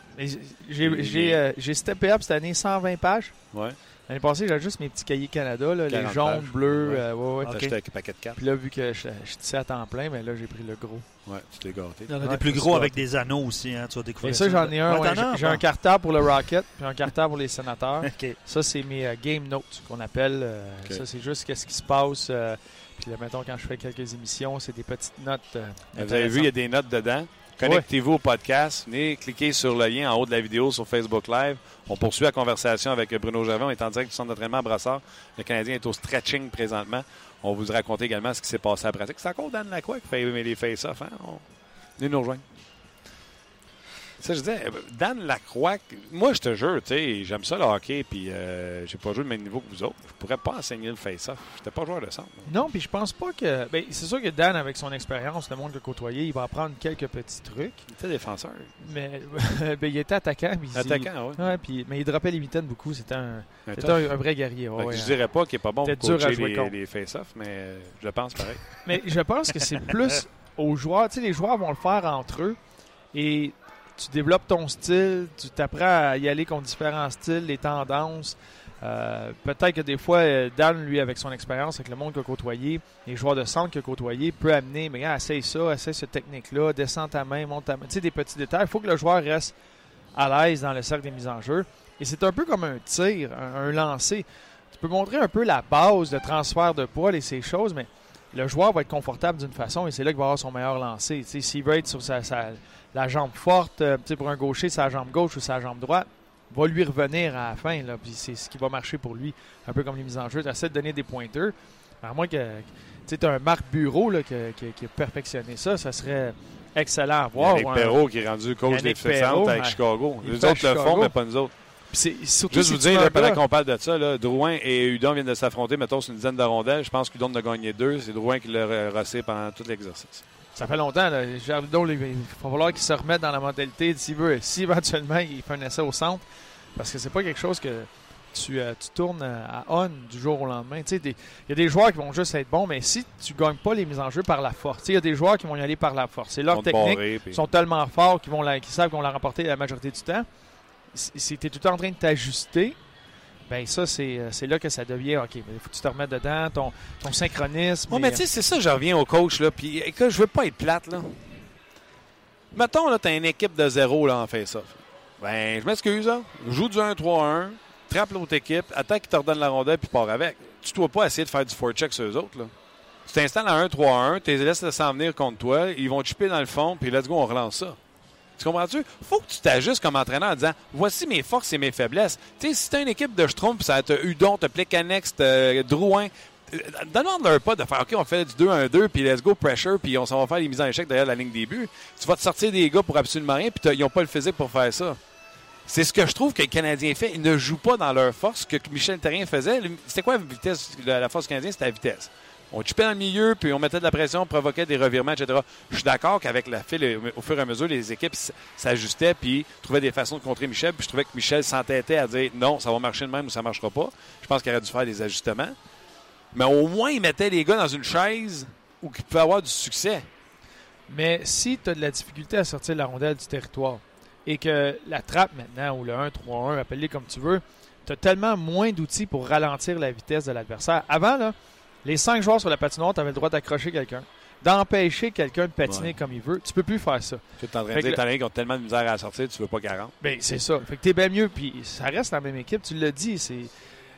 J'ai euh, steppé up cette année 120 pages. Ouais. L'année passée, j'avais juste mes petits cahiers Canada, là, les jaunes, bleus. Ouais. Euh, ouais, ouais. acheté un paquet de cartes. Puis là, vu que je, suis à temps plein, mais là, j'ai pris le gros. Ouais, tu t'es gâté. Il y en a des plus gros avec des anneaux aussi, hein, tu vas découvrir. Et ça, j'en ai un. j'ai un cartable pour le Rocket, puis un cartable pour les sénateurs. Ça, c'est mes euh, game notes qu'on appelle. Euh, ça, c'est juste qu'est-ce qui se passe. puis là, mettons, quand je fais quelques émissions, c'est des petites notes. Vous avez vu, il y a des notes dedans. Connectez-vous au podcast. Venez cliquer sur le lien en haut de la vidéo sur Facebook Live. On poursuit la conversation avec Bruno Gervais. On est en direct du centre d'entraînement à Brassard. Le Canadien est au stretching présentement. On vous raconter également ce qui s'est passé à pratique. C'est encore Dan Lacroix qui fait les face-off. Hein? Venez nous rejoindre. Ça, je disais, Dan Lacroix, moi, je te jure, tu sais, j'aime ça le hockey, puis euh, j'ai pas joué le même niveau que vous autres. Je pourrais pas enseigner le face-off. J'étais pas joueur de centre. Non, puis je pense pas que. Ben, c'est sûr que Dan, avec son expérience, le monde de côtoyer, il va apprendre quelques petits trucs. Il était défenseur. Mais ben, il était attaquant. attaquant, oui. Ouais, puis, mais il droppait les mitaines beaucoup. C'était un, un, vrai guerrier. Ouais, je dirais pas qu'il est pas bon pour coacher les, les face-off, mais je pense pareil. mais je pense que c'est plus aux joueurs. Tu sais, les joueurs vont le faire entre eux. Et tu développes ton style, tu t'apprends à y aller contre différents styles, les tendances. Euh, peut-être que des fois, euh, Dan, lui, avec son expérience, avec le monde qu'il a côtoyé, les joueurs de centre qu'il a côtoyé, peut amener, mais regarde, essaye ça, essaye cette technique-là, descends ta main, monte ta main. Tu sais, des petits détails. Il faut que le joueur reste à l'aise dans le cercle des mises en jeu. Et c'est un peu comme un tir, un, lancer. Tu peux montrer un peu la base de transfert de poids et ces choses, mais le joueur va être confortable d'une façon et c'est là qu'il va avoir son meilleur lancer. S'il veut être sur sa la jambe forte, euh, pour un gaucher, sa jambe gauche ou sa jambe droite, va lui revenir à la fin. Là, puis c'est ce qui va marcher pour lui, un peu comme les mises en jeu. Tu essaies de donner des pointeurs. À moins que tu un Marc Bureau là, qui, a perfectionné ça, ça serait excellent à voir. Yannick Perrault qui est rendu coach des avec Chicago. Les autres le font, mais pas nous autres. Juste vous dire, pendant qu'on parle de ça, là, Drouin et Udon viennent de s'affronter, mettons, sur une dizaine de rondelles. Je pense qu'Udon a gagné deux. C'est Drouin qui l'a rossé pendant tout l'exercice. Ça fait longtemps. Là. il va falloir qu'il se remette dans la mentalité s'il veut, si éventuellement il fait un essai au centre. Parce que c'est pas quelque chose que tu, euh, tu tournes à on du jour au lendemain. Il y a des joueurs qui vont juste être bons, mais si tu gagnes pas les mises en jeu par la force, il y a des joueurs qui vont y aller par la force. C'est leur technique. puis- Ils sont tellement forts qu'ils vont la, savent qu'ils vont la remporter la majorité du temps. Si si tu es tout le temps en train de t'ajuster, ben ça, c'est euh, c'est là que ça devient OK. Il faut que tu te remettes dedans, ton, ton synchronisme. Ouais, et, mais tu sais, c'est ça, je reviens au coach, là. Puis, écoute, je veux pas être plate, là. Mettons, là, t'as une équipe de zéro, là, en face-off. Ben, je m'excuse, là. Joue du 1-3-1, trappe l'autre équipe, attends qu'ils te redonnent la rondelle, puis pars avec. Tu dois pas essayer de faire du forecheck sur eux autres, là. Tu t'installes à 1-3-1, tu les laisses s'en venir contre toi, ils vont te chipper dans le fond, puis let's go, on relance ça. Tu comprends-tu? Faut que tu t'ajustes comme entraîneur en disant voici mes forces et mes faiblesses. Tu sais, si t'as une équipe de Schtroumpf, ça t'as Udon, t'as Plekanex, t'as Drouin, euh, demande-leur pas de faire OK, on fait du 2-1-2, puis let's go, pressure, puis on s'en va faire les mises en échec derrière la ligne des buts. Tu vas te sortir des gars pour absolument rien, puis ils n'ont pas le physique pour faire ça. C'est ce que je trouve que le Canadien fait. Ils ne jouent pas dans leur force que Michel Terrien faisait. C'était quoi la vitesse? La force du Canadien, c'était la vitesse. On chipait dans le milieu, puis on mettait de la pression, on provoquait des revirements, etc. Je suis d'accord qu'avec la file, au fur et à mesure, les équipes s'ajustaient, puis trouvaient des façons de contrer Michel. Puis je trouvais que Michel s'entêtait à dire non, ça va marcher de même ou ça ne marchera pas. Je pense qu'il aurait dû faire des ajustements. Mais au moins, il mettait les gars dans une chaise où ils pouvaient avoir du succès. Mais si tu as de la difficulté à sortir la rondelle du territoire et que la trappe maintenant, ou le 1-3-1, appelle-les comme tu veux, tu as tellement moins d'outils pour ralentir la vitesse de l'adversaire. Avant, là, les cinq joueurs sur la patinoire, tu avais le droit d'accrocher quelqu'un, d'empêcher quelqu'un de patiner Ouais. comme il veut. Tu peux plus faire ça. Tu es en train de Fait dire le- t'en as un qui ont tellement de misère à sortir, tu veux pas 40. Ben, c'est ça. Fait que t'es bien mieux. Puis ça reste la même équipe. Tu l'as dit, c'est,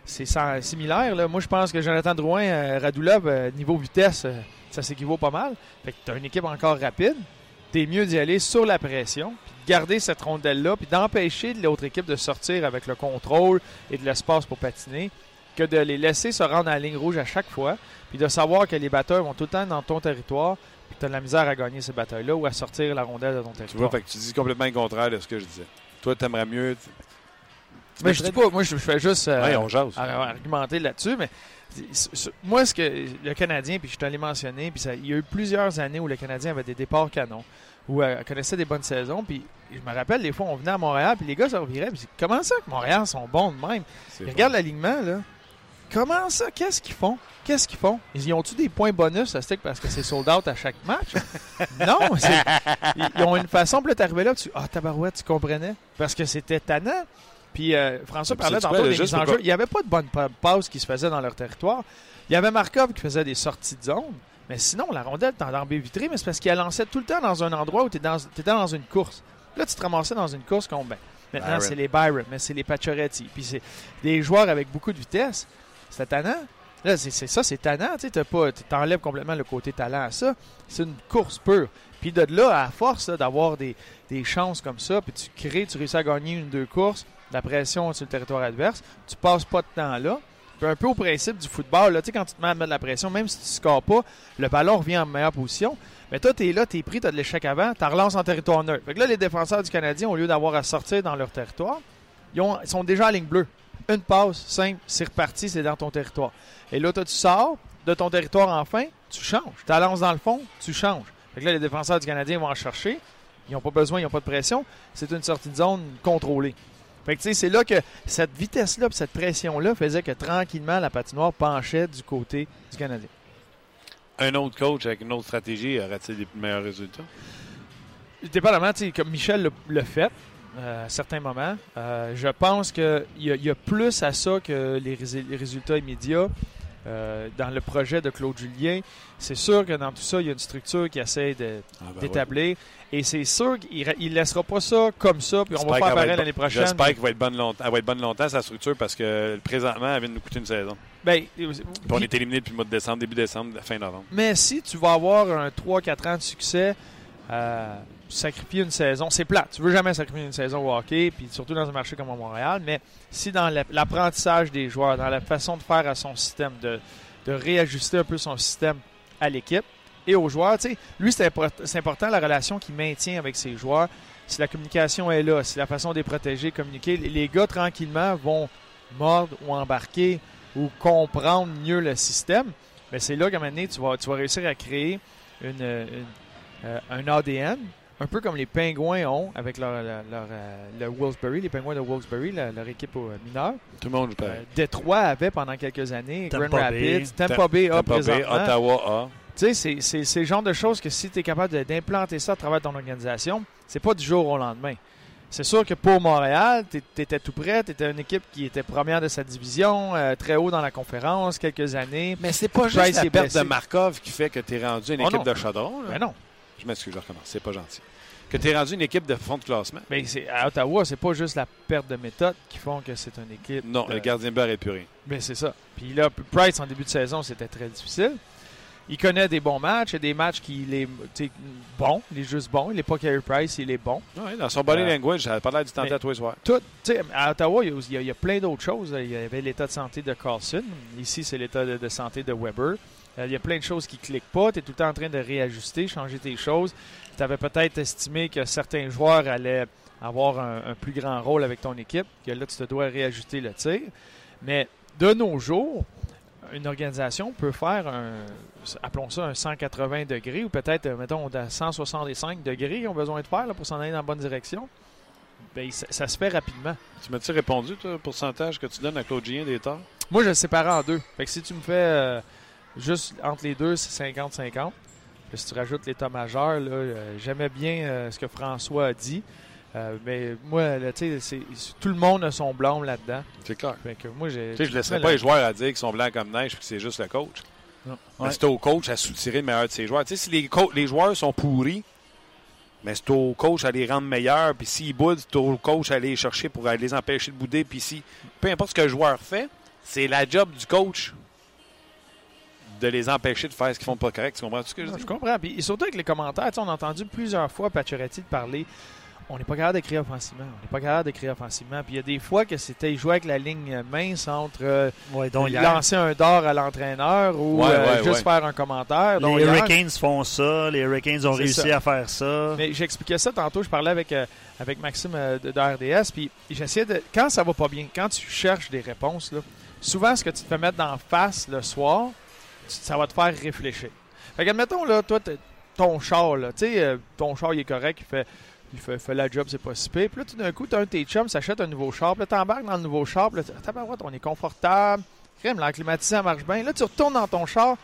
c'est similaire. Là. Moi, je pense que Jonathan Drouin, euh, Radulov, euh, niveau vitesse, euh, ça s'équivaut pas mal. Fait que t'as une équipe encore rapide. T'es mieux d'y aller sur la pression, puis de garder cette rondelle-là, puis d'empêcher l'autre équipe de sortir avec le contrôle et de l'espace pour patiner, que de les laisser se rendre à la ligne rouge à chaque fois, puis de savoir que les batteurs vont tout le temps dans ton territoire, puis que t'as de la misère à gagner ces batailles-là ou à sortir la rondelle de ton Tu vois, territoire. fait que tu dis complètement le contraire de ce que je disais. Toi, t'aimerais mieux. tu- Mais je dis pas, moi je je fais juste euh, Ouais, on jase. ar- argumenter là-dessus, mais moi ce que le Canadien, puis je t'allais mentionner, puis ça- il y a eu plusieurs années où le Canadien avait des départs canons, où euh, connaissait des bonnes saisons, puis je me rappelle des fois on venait à Montréal, puis les gars se reviraient, puis comment ça que Montréal sont bons de même regardent l'alignement là. Comment ça? Qu'est-ce qu'ils font? Qu'est-ce qu'ils font? Ils y ont-tu des points bonus à stick parce que c'est sold out à chaque match? Non, ils, ont une façon. Puis là, t'arrivais là, tu ah tabarouette, tu comprenais? Parce que c'était tannant. Puis euh, François Puis parlait tantôt quoi, des mises en jeu. Il n'y avait pas de bonnes pa- passes qui se faisaient dans leur territoire. Il y avait Markov qui faisait des sorties de zone. Mais sinon, la rondelle, t'en dans vitré, mais c'est parce qu'il la lançait tout le temps dans un endroit où tu étais dans une course. Là, tu te ramassais dans une course qu'on. Ben, maintenant, c'est les Byron, mais c'est les Pacioretty. Puis c'est des joueurs avec beaucoup de vitesse. C'était tannant. Là, c'est c'est ça, c'est tannant. Tu t'enlèves complètement le côté talent à ça. C'est une course pure. Puis de là, à force d'avoir des, chances comme ça, puis tu crées, tu réussis à gagner une deux courses, la pression sur le territoire adverse, tu passes pas de temps là. Puis un peu au principe du football, là, quand tu te mets à mettre de la pression, même si tu ne scores pas, le ballon revient en meilleure position. Mais toi, tu es là, tu es pris, tu as de l'échec avant, tu relances en territoire neutre. Fait que là, les défenseurs du Canadien, au lieu d'avoir à sortir dans leur territoire, ils, ils sont déjà en ligne bleue. Une passe, simple, c'est reparti, c'est dans ton territoire. Et là, toi, tu sors de ton territoire enfin, tu changes. Tu la lances dans le fond, tu changes. Fait que là, les défenseurs du Canadien vont en chercher. Ils n'ont pas besoin, ils n'ont pas de pression. C'est une sortie de zone contrôlée. Fait que tu sais, c'est là que cette vitesse-là, cette pression-là faisait que tranquillement, la patinoire penchait du côté du Canadien. Un autre coach avec une autre stratégie aurait-il des meilleurs résultats? Dépendamment, tu sais, comme Michel l'a fait euh, à certains moments, euh, je pense qu'il y, y a plus à ça que les, rés- les résultats immédiats. Euh, dans le projet de Claude Julien, c'est sûr que dans tout ça, il y a une structure qui essaie Ah, ben d'établir. Et c'est sûr qu'il ne laissera pas ça comme ça, puis on va faire pareil l'année prochaine. J'espère qu'elle va être bonne longtemps. Elle va être bonne longtemps, sa structure, parce que présentement, elle vient de nous coûter une saison. Ben, Puis on est éliminé depuis le mois de décembre, début décembre, fin novembre. Mais si tu vas avoir un 3-4 ans de succès, euh, sacrifier une saison, c'est plate. Tu veux jamais sacrifier une saison au hockey, puis surtout dans un marché comme à Montréal. Mais si dans la- l'apprentissage des joueurs, dans la façon de faire à son système, de, de réajuster un peu son système à l'équipe et aux joueurs, tu sais, lui, c'est import- c'est important la relation qu'il maintient avec ses joueurs. Si la communication est là, si la façon de les protéger, communiquer, les- gars tranquillement vont mordre ou embarquer ou comprendre mieux le système. Mais c'est là qu'à un moment donné, tu vas, réussir à créer une- euh, un ADN un peu comme les Pingouins ont avec leur, leur, leur, euh, le Wilkes-Barre, les Pingouins de Wilkes-Barre, la- leur équipe au- mineure. Tout le monde joue Euh, pareil. Détroit avait pendant quelques années, Tampa Grand. Rapids, Tampa Bay a présentement. Ottawa A. Tu sais, c'est- c'est c'est le genre de choses que si tu es capable d'implanter ça à travers ton organisation, c'est pas du jour au lendemain. C'est sûr que pour Montréal, tu étais tout prêt, tu étais une équipe qui était première de sa division, euh, très haut dans la conférence, quelques années. Mais c'est pas Price juste la perte blessé. de Markov qui fait que tu es rendu une Oh équipe non. de chaudron. là. Mais non. Je m'excuse, je recommence. C'est pas gentil. Que tu es rendu une équipe de fond de classement? Mais c'est- à Ottawa, c'est pas juste la perte de méthode qui font que c'est une équipe. Non, de- le gardien de but est rien. Mais c'est ça. Puis là, Price, en début de saison, c'était très difficile. Il connaît des bons matchs et des matchs qu'il est tu sais, bon. Il est juste bon. Il n'est pas Carey Price, il est bon. Ouais, dans son body Euh, language, ça n'a pas l'air du tenter à tous les soirs. Tout, tu sais, à Ottawa, il y a, il y a- il y a plein d'autres choses. Il y avait l'état de santé de Carlson. Ici, c'est l'état de, de santé de Weber. Euh, Il y a plein de choses qui ne cliquent pas. Tu es tout le temps en train de réajuster, changer tes choses. Tu avais peut-être estimé que certains joueurs allaient avoir un, un plus grand rôle avec ton équipe, que là, tu te dois réajuster le tir. Mais de nos jours, une organisation peut faire un, appelons ça un 180 degrés, ou peut-être, mettons, à 165 degrés, ils ont besoin de faire là, pour s'en aller dans la bonne direction. Ben, ça, ça se fait rapidement. Tu m'as-tu répondu, toi, le pourcentage que tu donnes à Claude Gien des torts? Moi, je le sépare en deux. Fait que si tu me fais euh, juste entre les deux, c'est 50-50. Puis Si tu rajoutes l'état majeur, là, euh, j'aimais bien euh, ce que François a dit. Euh, mais moi, là, tout le monde a son blâme là-dedans. C'est clair. Fait que moi, je ne laisserais Mais pas les joueurs à dire qu'ils sont blancs comme neige et que c'est juste le coach. Non. Mais C'est au coach à soutirer le meilleur de ses joueurs. Tu sais, si les, co- les joueurs sont pourris, mais c'est au coach à les rendre meilleurs. Puis s'ils boudent, c'est au coach à les chercher pour les empêcher de bouder. Puis si, peu importe ce que le joueur fait, c'est la job du coach de les empêcher de faire ce qu'ils font pas correct. Tu comprends ce que je dis? je comprends. Puis, et surtout avec les commentaires, on a entendu plusieurs fois Pacioretty parler. On n'est pas capable d'écrire offensivement. On n'est pas capable d'écrire offensivement. Puis il y a des fois que c'était jouait avec la ligne mince entre euh, Ouais, donc hier, lancer un d'or à l'entraîneur ou Ouais, euh, juste ouais. faire un commentaire. Donc, les hier- Hurricanes font ça. Les Hurricanes ont réussi ça. à faire ça. Mais j'expliquais ça tantôt, je parlais avec, euh, avec Maxime euh, de, de RDS, puis j'essayais de. Quand ça va pas bien, quand tu cherches des réponses, là, souvent ce que tu te fais mettre d'en face le soir, ça va te faire réfléchir. Fait que, admettons, là, toi, ton char, là, tu sais, euh, ton char, il est correct, il fait. Il fait, fait la job, c'est pas si pire. Puis là, tout d'un coup, t'as un de tes chums, s'achète un nouveau char. Puis là, t'embarques dans le nouveau char. Puis là, t'as tabarouette, on est confortable. Crème, l'air climatisé, ça marche bien. Là, tu retournes dans ton char.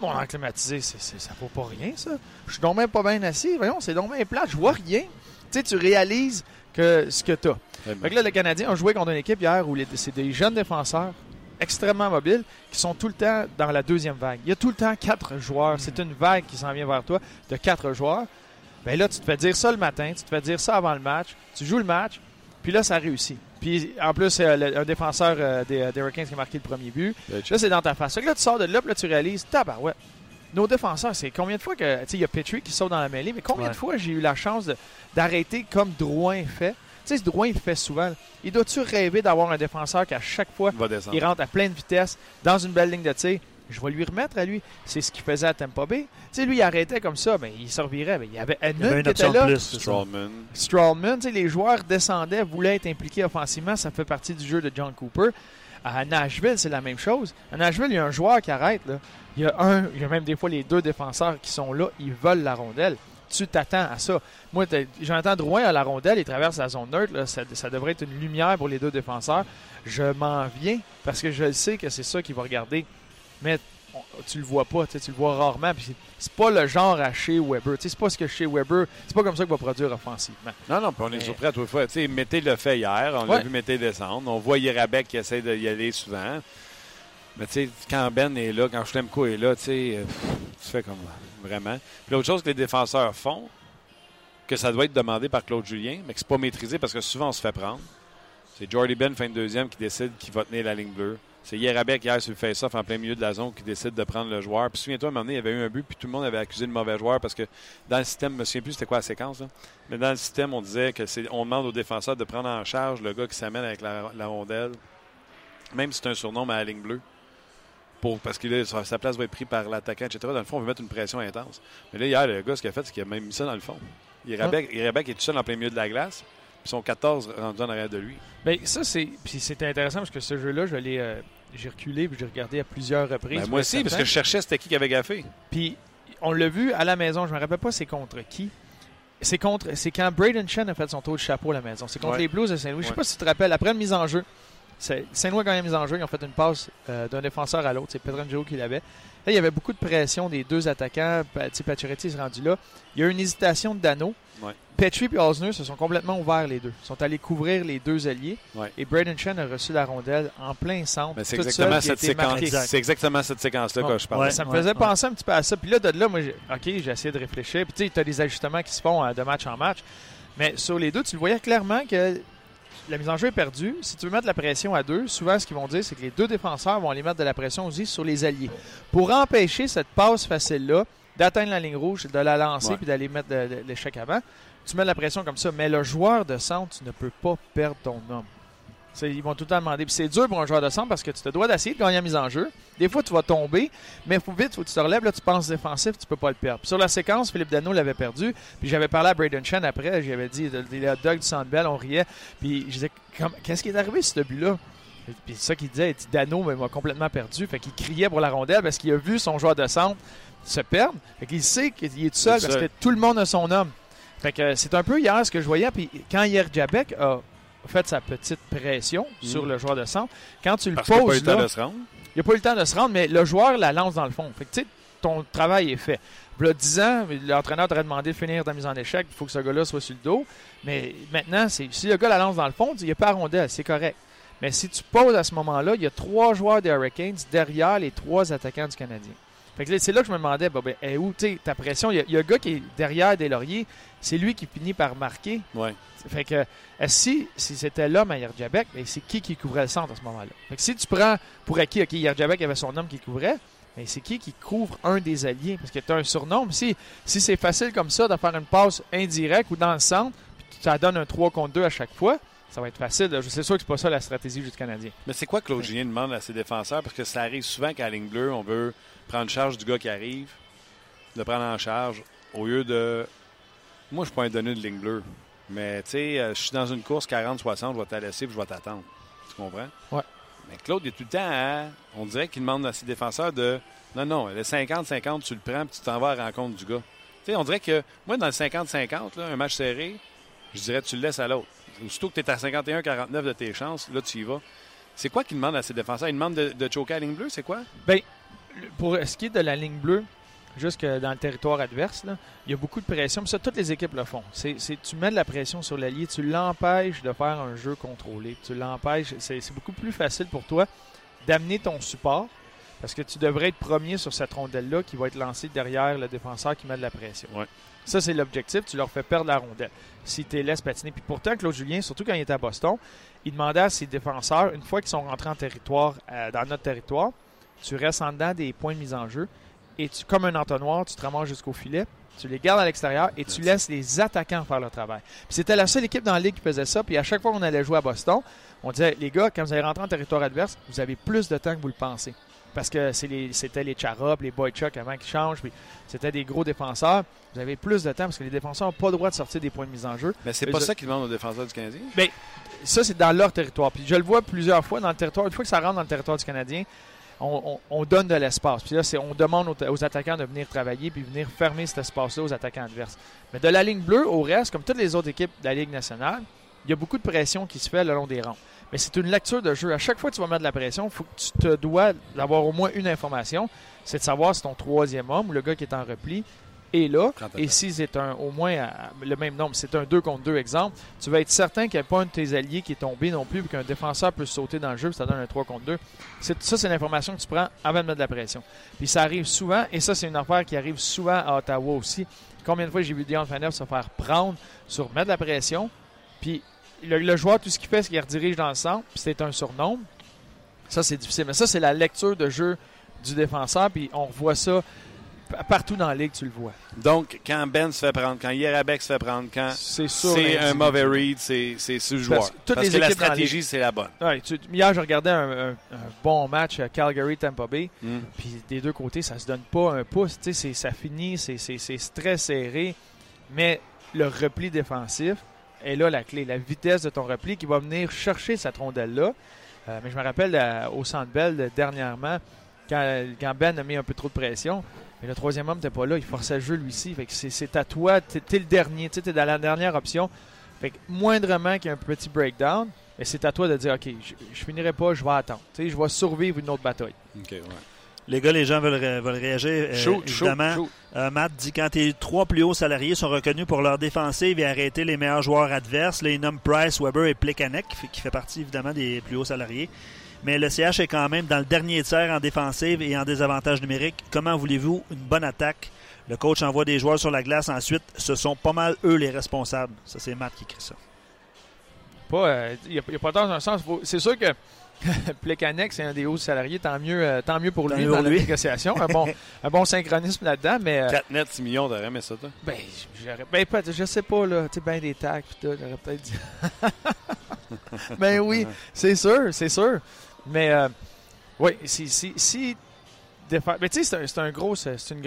Mon climatisé, c'est, c'est- ça vaut pas rien, ça. Je suis donc même pas bien assis. Voyons, c'est donc bien plat. Je vois rien. Tu sais, tu réalises que ce que t'as. Fait que là, le Canadien a joué contre une équipe hier où les- c'est des jeunes défenseurs extrêmement mobiles qui sont tout le temps dans la deuxième vague. Il y a tout le temps quatre joueurs. C'est une vague qui s'en vient vers toi de quatre joueurs. Ben là, tu te fais dire ça le matin, tu te fais dire ça avant le match, tu joues le match, puis là, ça réussit. Puis en plus, c'est le- un défenseur euh, des, des Hurricanes qui a marqué le premier but. Là, c'est dans ta face. Là, tu sors de là, puis là, tu réalises, tabarouette. Nos défenseurs, c'est combien de fois que. Tu sais, il y a Petrie qui saute dans la mêlée, mais combien Ouais. de fois j'ai eu la chance d'arrêter comme Drouin fait? Tu sais, ce Drouin, il le fait souvent. Il doit-tu rêver d'avoir un défenseur qui, à chaque fois, il rentre à pleine vitesse dans une belle ligne de tir? Je vais lui remettre à lui. C'est ce qu'il faisait à Tampa Bay. Tu sais, lui, il arrêtait comme ça, ben, il servirait. Ben, il y avait Edmund qui était là. plus. Strawman. Strawman, tu sais, les joueurs descendaient, voulaient être impliqués offensivement. Ça fait partie du jeu de John Cooper. À Nashville, c'est la même chose. À Nashville, il y a un joueur qui arrête. Là. Il y a un, il y a même des fois les deux défenseurs qui sont là, ils veulent la rondelle. Tu t'attends à ça? Moi, Jonathan Drouin à la rondelle, il traverse la zone neutre. là. Ça, ça devrait être une lumière pour les deux défenseurs. Je m'en viens parce que je sais que c'est ça qu'il va regarder. Mais on- tu le vois pas, tu le vois rarement. Puis c'est- pas le genre à chez Weber. C'est pas ce que chez Weber, c'est pas comme ça qu'il va produire offensivement. Non, non, puis on est Mais- surpris à toute fois. Mété le fait hier. On l'a vu Mété descendre. On voit Yerabek qui essaie d'y aller souvent. Mais tu sais, quand Ben est là, quand Schlemko est là, tu sais, euh, tu fais comme vraiment. Puis l'autre chose que les défenseurs font, que ça doit être demandé par Claude Julien, mais que c'est pas maîtrisé parce que souvent on se fait prendre. C'est Jordy Ben, fin de deuxième, qui décide qui va tenir la ligne bleue. C'est Yerabek hier sur le face-off en plein milieu de la zone qui décide de prendre le joueur. Puis souviens-toi, à un moment donné, il y avait eu un but, puis tout le monde avait accusé le mauvais joueur parce que dans le système, je me souviens plus c'était quoi la séquence, là. mais dans le système, on disait que on demande aux défenseurs de prendre en charge le gars qui s'amène avec la, rondelle, même si c'est un surnom, à la ligne bleue. Pour, parce que là, sa place va être prise par l'attaquant, etc. Dans le fond, on veut mettre une pression intense. Mais là, hier, le gars, ce qu'il a fait, c'est qu'il a même mis ça dans le fond. Irabek, Irabek est tout seul en plein milieu de la glace, puis son 14 rendu en arrière de lui. Ben, ça, c'est. Puis c'est intéressant parce que ce jeu-là, je l'ai. euh, j'ai reculé puis j'ai regardé à plusieurs reprises. Ben, moi aussi, parce que je cherchais c'était qui qui avait gaffé. Puis on l'a vu à la maison, je me rappelle pas c'est contre qui. c'est contre, c'est quand Braden Chen a fait son tour de chapeau à la maison. C'est contre Ouais. les Blues de Saint-Louis. Je sais pas si tu te rappelles, après une mise en jeu, Saint-Louis a gagné la mise en jeu. Ils ont fait une passe euh, d'un défenseur à l'autre. C'est Petrangelo qui l'avait. Là, il y avait beaucoup de pression des deux attaquants. Pacioretty est rendu là. Il y a eu une hésitation de Dano. Ouais. Petrie et Osner se sont complètement ouverts les deux. Ils sont allés couvrir les deux alliés. Ouais. Et Braden Chen a reçu la rondelle en plein centre. C'est exactement, cette séquence, exactement cette séquence-là Bon. que je parlais. Ouais. Ça me faisait penser un petit peu à ça. Puis là, de là, moi, j'ai- OK, j'ai essayé de réfléchir. Puis tu sais, tu as des ajustements qui se font euh, de match en match. Mais sur les deux, tu le voyais clairement que la mise en jeu est perdue. Si tu veux mettre la pression à deux, souvent, ce qu'ils vont dire, c'est que les deux défenseurs vont aller mettre de la pression aussi sur les alliés. Pour empêcher cette passe facile-là d'atteindre la ligne rouge, de la lancer Ouais. puis d'aller mettre de- de- l'échec avant, tu mets de la pression comme ça. Mais le joueur de centre, tu ne peux pas perdre ton homme. Ils vont tout le temps demander. Puis c'est dur pour un joueur de centre parce que tu te dois d'essayer de gagner la mise en jeu. Des fois, tu vas tomber, mais il faut vite, faut que tu te relèves. Là, tu penses défensif, tu peux pas le perdre. Puis sur la séquence, Philippe Dano l'avait perdu. Puis j'avais parlé à Braden Chen après. J'avais dit, les hot dogs du Centre Bell, on riait. Puis je disais, qu'est-ce qui est arrivé ce but-là? Puis c'est ça qu'il disait, il dit, Dano m'a complètement perdu. Fait qu'il criait pour la rondelle parce qu'il a vu son joueur de centre se perdre. Fait qu'il sait qu'il est tout seul parce que tout le monde a son homme. Fait que c'est un peu hier ce que je voyais. Puis quand hier Jabek a fait sa petite pression Mm. sur le joueur de centre, quand tu le Parce qu'il n'a pas eu poses le temps de se rendre. il n'a pas eu le temps de se rendre, mais le joueur la lance dans le fond. Fait que, tu sais, ton travail est fait. Là, 10 ans, l'entraîneur t'aurait demandé de finir ta mise en échec, il faut que ce gars-là soit sur le dos. Mais maintenant, si le gars la lance dans le fond, il n'y a pas à rondelle, c'est correct. Mais si tu poses à ce moment-là, il y a trois joueurs des Hurricanes derrière les trois attaquants du Canadien. Fait que là, c'est là que je me demandais, bah, ben, eh, où ta pression? Il y, a, il y a un gars qui est derrière des lauriers, c'est lui qui finit par marquer. Ouais. Fait que euh, si, si c'était l'homme à Yerjabek, mais c'est qui qui couvrait le centre à ce moment-là? Fait que si tu prends pour acquis, OK, Yerjabek avait son homme qui couvrait, mais c'est qui qui couvre un des alliés? Parce que tu as un surnom. Si, si c'est facile comme ça de faire une passe indirecte ou dans le centre, puis ça donne un 3 contre 2 à chaque fois, ça va être facile. Je sais sûr que c'est pas ça la stratégie du Canadien. Mais c'est quoi que Claude Julien demande à ses défenseurs? Parce que ça arrive souvent qu'à la ligne bleue, on veut prendre charge du gars qui arrive, le prendre en charge, au lieu de. Moi, je suis pas un donné de ligne bleue. Mais, tu sais, euh, je suis dans une course 40-60, je vais te la laisser puis je vais t'attendre. Tu comprends? Ouais. Mais Claude, il est tout le temps à. On dirait qu'il demande à ses défenseurs de. Non, non, le 50-50, tu le prends puis tu t'en vas à la rencontre du gars. Tu sais, on dirait que, moi, dans le 50-50, là, un match serré, je dirais tu le laisses à l'autre. Aussitôt que tu es à 51-49 de tes chances, là, tu y vas. C'est quoi qu'il demande à ses défenseurs? Il demande de, de choquer à la ligne bleue, c'est quoi? Le- Pour ce qui est de la ligne bleue, jusque dans le territoire adverse, là, il y a beaucoup de pression. Ça, toutes les équipes le font. C'est, tu mets de la pression sur l'allié, tu l'empêches de faire un jeu contrôlé. Tu l'empêches. C'est, c'est beaucoup plus facile pour toi d'amener ton support parce que tu devrais être premier sur cette rondelle-là qui va être lancée derrière le défenseur qui met de la pression. Ouais. Ça, c'est l'objectif. Tu leur fais perdre la rondelle. Si tu les laisses patiner. Puis pourtant, Claude Julien, surtout quand il était à Boston, il demandait à ses défenseurs, une fois qu'ils sont rentrés en territoire, euh, dans notre territoire, tu restes en dedans des points de mise en jeu et tu, comme un entonnoir, tu te ramasses jusqu'au filet, tu les gardes à l'extérieur et tu laisses les attaquants faire le travail. Puis c'était la seule équipe dans la ligue qui faisait ça. Puis à chaque fois qu'on allait jouer à Boston, on disait les gars, quand vous allez rentrer en territoire adverse, vous avez plus de temps que vous le pensez. Parce que c'est les- c'était les Charop, les Boychuk avant qu'ils changent, puis c'était des gros défenseurs. Vous avez plus de temps parce que les défenseurs n'ont pas le droit de sortir des points de mise en jeu. Mais c'est pas ça qu'il demande aux défenseurs du Canadien? Ça, c'est dans leur territoire. Puis je le vois plusieurs fois dans le territoire. Une fois que ça rentre dans le territoire du Canadien, on, on- on donne de l'espace. Puis là, c'est- on demande aux, attaquants de venir travailler puis venir fermer cet espace-là aux attaquants adverses. Mais de la ligne bleue au reste, comme toutes les autres équipes de la Ligue nationale, il y a beaucoup de pression qui se fait le long des rangs. Mais c'est une lecture de jeu. À chaque fois que tu vas mettre de la pression, faut que tu te dois d'avoir au moins une information. C'est de savoir si ton troisième homme ou le gars qui est en repli est là. Et si c'est un au moins à- le même nombre, c'est un 2 contre 2 exemple, tu vas être certain qu'il n'y a pas un de tes alliés qui est tombé non plus, puis qu'un défenseur peut sauter dans le jeu, puis ça donne un 3 contre 2. C'est- Ça, c'est l'information que tu prends avant de mettre de la pression. Puis ça arrive souvent, et ça, c'est une affaire qui arrive souvent à Ottawa aussi. Combien de fois j'ai vu Dion Faneuf se faire prendre sur mettre de la pression, puis le, le joueur, tout ce qu'il fait, c'est qu'il redirige dans le centre, puis c'est un surnombre. Ça, c'est difficile. Mais ça, c'est la lecture de jeu du défenseur, puis on revoit ça partout dans la ligue, tu le vois. Donc, quand Ben se fait prendre, quand Yerabek se fait prendre, quand C'est c'est un mauvais read, c'est c'est le joueur. Parce toutes Parce les que la dans la stratégie, c'est la bonne. Ouais, tu- hier, je regardais un, un- un bon match à Calgary-Tampa Bay. Mm. Puis des deux côtés, ça se donne pas un pouce. C'est- ça finit, c'est- c'est c'est très serré. Mais le repli défensif est là la clé. La vitesse de ton repli qui va venir chercher cette rondelle-là. Euh, mais je me rappelle euh, au Centre Bell dernièrement, quand, quand Ben a mis un peu trop de pression. Mais le troisième homme n'était pas là, il forçait le jeu lui aussi. Fait que c'est, à toi, t'es, t'es le dernier, tu es dans la dernière option. Fait que moindrement qu'il y ait un petit breakdown, mais c'est à toi de dire OK, je, je finirai pas, je vais attendre. Je vais survivre une autre bataille. OK, ouais. Les gars, les gens veulent, ré- veulent réagir. euh, évidemment, shoot. Euh, Matt dit quand tes trois plus hauts salariés sont reconnus pour leur défensive et arrêter les meilleurs joueurs adverses, il nomme Price, Weber et Plekanec, qui fait partie évidemment des plus hauts salariés. Mais le CH est quand même dans le dernier tiers en défensive et en désavantage numérique. Comment voulez-vous une bonne attaque? Le coach envoie des joueurs sur la glace ensuite. Ce sont pas mal eux les responsables. Ça, c'est Matt qui écrit ça. Pas, euh, il n'y a, il y a pas tort dans un sens. C'est sûr que Plekanec, c'est un des hauts salariés. Tant mieux, euh, tant mieux pour Tant lui mieux dans pour la lui. négociation. un, bon, un bon synchronisme là-dedans. Mais euh, 4 nets, 6 millions, t'aurais aimé ça, toi? ben, j'aurais- ben, peut-être, je sais pas, là. Tu sais, ben des tout, j'aurais peut-être dit. ben oui, c'est sûr, c'est sûr. Mais, euh, oui, si. si, si défa- Mais tu sais, c'est un, gros. C'est une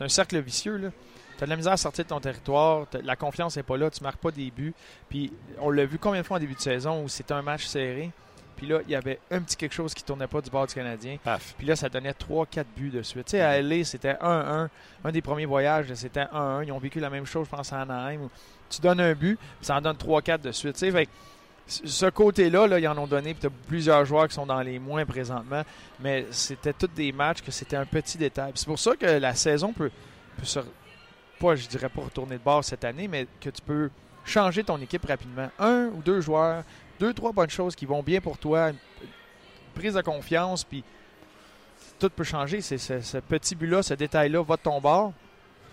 un cercle vicieux, là. Tu as de la misère à sortir de ton territoire, t'as- la confiance n'est pas là, tu marques pas des buts. Puis on l'a vu combien de fois en début de saison où c'était un match serré. Puis là, il y avait un petit quelque chose qui tournait pas du bord du Canadien. Paf. Puis là, ça donnait 3-4 buts de suite. Tu sais, à LA, c'était 1-1. Un des premiers voyages, c'était 1-1. Ils ont vécu la même chose, je pense, à Anaheim. Tu donnes un but, puis ça en donne 3-4 de suite. Tu sais, fait que ce côté-là, là, ils en ont donné. Plusieurs joueurs qui sont dans les moins présentement. Mais c'était tous des matchs que c'était un petit détail. C'est pour ça que la saison peut, peut se. Pas, je dirais pas retourner de bord cette année, mais que tu peux changer ton équipe rapidement. Un ou deux joueurs, deux, trois bonnes choses qui vont bien pour toi, une prise de confiance, puis tout peut changer. C'est ce, ce petit but-là, ce détail-là va de ton bord.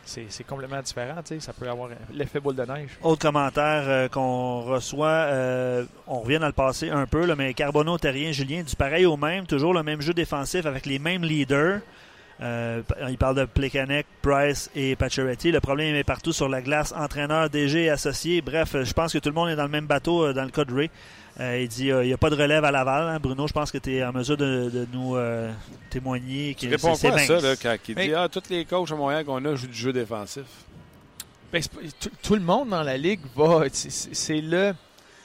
C'est complètement différent. Ça peut avoir l'effet boule de neige. Autre commentaire euh, qu'on reçoit, euh, on revient dans le passé un peu, là, mais Carbonneau, Terrien, Julien, du pareil au même, toujours le même jeu défensif avec les mêmes leaders. Euh, il parle de Plekanec, Price et Pacioretty. Le problème est partout sur la glace, entraîneur, DG associé. Bref, je pense que tout le monde est dans le même bateau dans le cas de Ray. Euh, il dit euh, il n'y a pas de relève à Laval. hein. Bruno, je pense que tu es en mesure de, de nous euh, témoigner. Tu réponds quoi à ça, là, quand il Mais- dit Ah, tous les coachs à Montréal qu'on a jouent du jeu défensif? Ben, pas- tout, tout le monde dans la ligue va. c'est- le,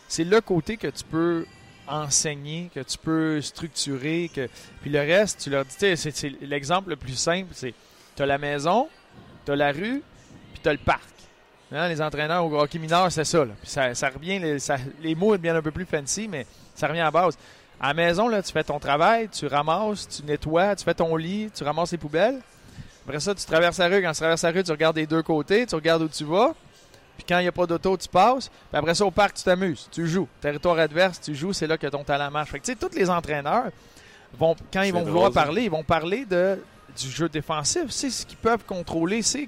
c'est le côté que tu peux enseigner, que tu peux structurer. Que, puis le reste, tu leur dis, tu sais, c'est c'est l'exemple le plus simple, c'est tu as la maison, tu as la rue, puis tu as le parc. Hein, les entraîneurs au hockey mineur, c'est ça, ça, ça revient, les, ça- les mots deviennent un peu plus fancy, mais ça revient à base. À la maison, là, tu fais ton travail, tu ramasses, tu nettoies, tu fais ton lit, tu ramasses les poubelles. Après ça, tu traverses la rue. Quand tu traverses la rue, tu regardes des deux côtés, tu regardes où tu vas. Puis quand il n'y a pas d'auto, tu passes. Puis après ça, au parc, tu t'amuses. Tu joues. Territoire adverse, tu joues, c'est là que ton talent marche. Fait que, tu sais, tous les entraîneurs, vont, quand ils vont drôle, vouloir parler, ils vont parler de, du jeu défensif. C'est ce qu'ils peuvent contrôler. C'est